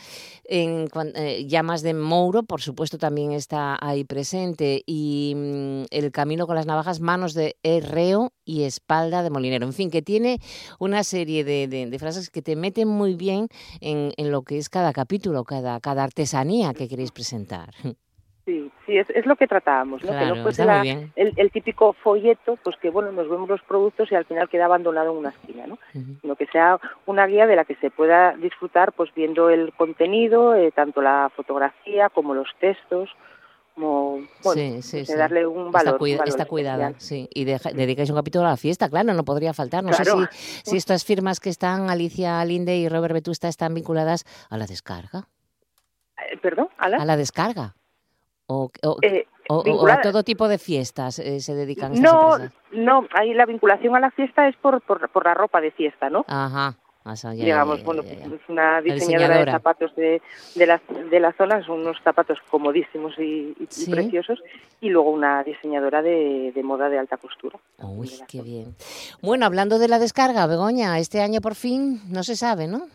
En, eh, llamas de Mouro, por supuesto, también está ahí presente. Y mm, el camino con las navajas, manos de herreo y espalda de molinero. En fin, que tiene una serie de, frases que te meten muy bien en, lo que es cada capítulo, cada, cada artesanía que queréis presentar. Sí, sí, es, lo que tratábamos, ¿no? que no fuese el, típico folleto, pues que bueno, nos vemos los productos y al final queda abandonado en una esquina, ¿no? Sino que sea una guía de la que se pueda disfrutar, pues viendo el contenido, eh, tanto la fotografía como los textos, como bueno, sí, pues, darle un valor. Está, cuidada, sí. Y dedicáis un capítulo a la fiesta, claro, no podría faltar. No sé si, si estas firmas que están, Alicia Linde y Robert Vetusta, están vinculadas a la descarga. Eh, ¿Perdón? ¿A la? A la descarga o, eh, a todo tipo de fiestas eh, se dedican estas no, No, ahí la vinculación a la fiesta es por, por, la ropa de fiesta, ¿no? Ajá. Digamos, bueno, es una diseñadora, de zapatos de, de, la, de la zona, son unos zapatos comodísimos y, preciosos, y luego una diseñadora de, de, moda de alta costura. Uy, qué bien. Bueno, hablando de la descarga, Begoña, este año por fin no se sabe, ¿no?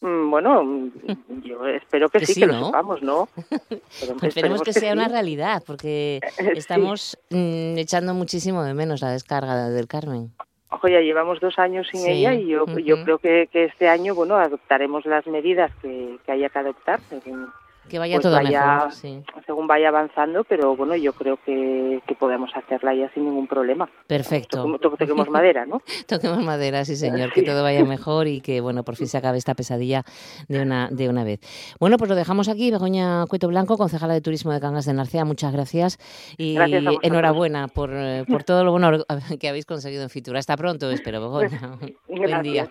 Mm, bueno, yo espero que, sí, que lo sepamos, ¿no? esperemos, que, sea una realidad, porque estamos mm, echando muchísimo de menos la descarga del Carmen. Ojo, ya llevamos dos años sin ella y yo, yo creo que, que, este año, bueno, adoptaremos las medidas que, que haya que adoptar. Que vaya pues todo mejor, según vaya avanzando, pero bueno, yo creo que, que podemos hacerla ya sin ningún problema. Perfecto. toquemos madera, ¿no? toquemos madera, sí señor, que todo vaya mejor y que bueno, por fin se acabe esta pesadilla de una, de una vez. Bueno, pues lo dejamos aquí, Begoña Cueto Blanco, concejala de Turismo de Cangas de Narcea, muchas gracias y enhorabuena por, por todo lo bueno que habéis conseguido en Fitura. Hasta pronto, espero, Begoña. Buen día.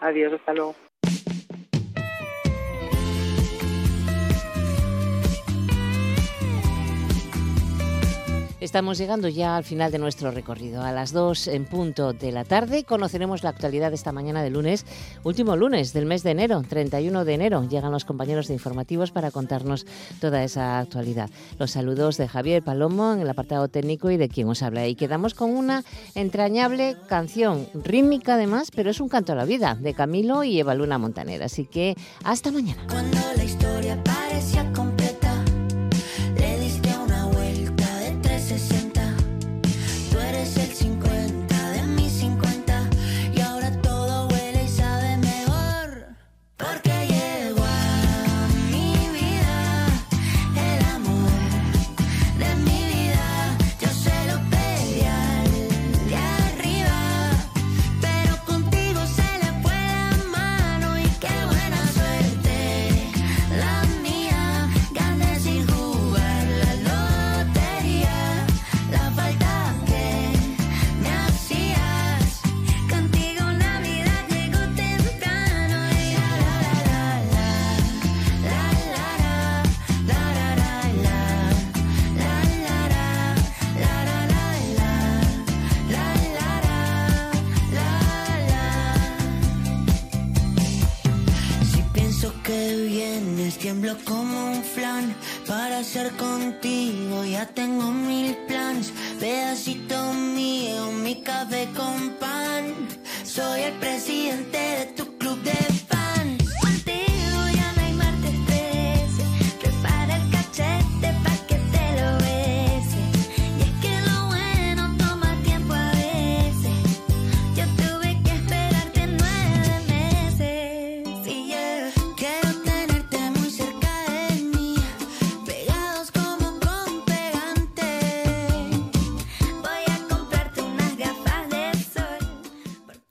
adiós, hasta luego. Estamos llegando ya al final de nuestro recorrido. A las 2 en punto de la tarde conoceremos la actualidad de esta mañana de lunes, último lunes del mes de enero, 31 de enero. Llegan los compañeros de informativos para contarnos toda esa actualidad. Los saludos de Javier Palomo en el apartado técnico y de quien os habla. Y quedamos con una entrañable canción, rítmica además, pero es un canto a la vida, de Camilo y Eva Luna Montaner. Así que hasta mañana.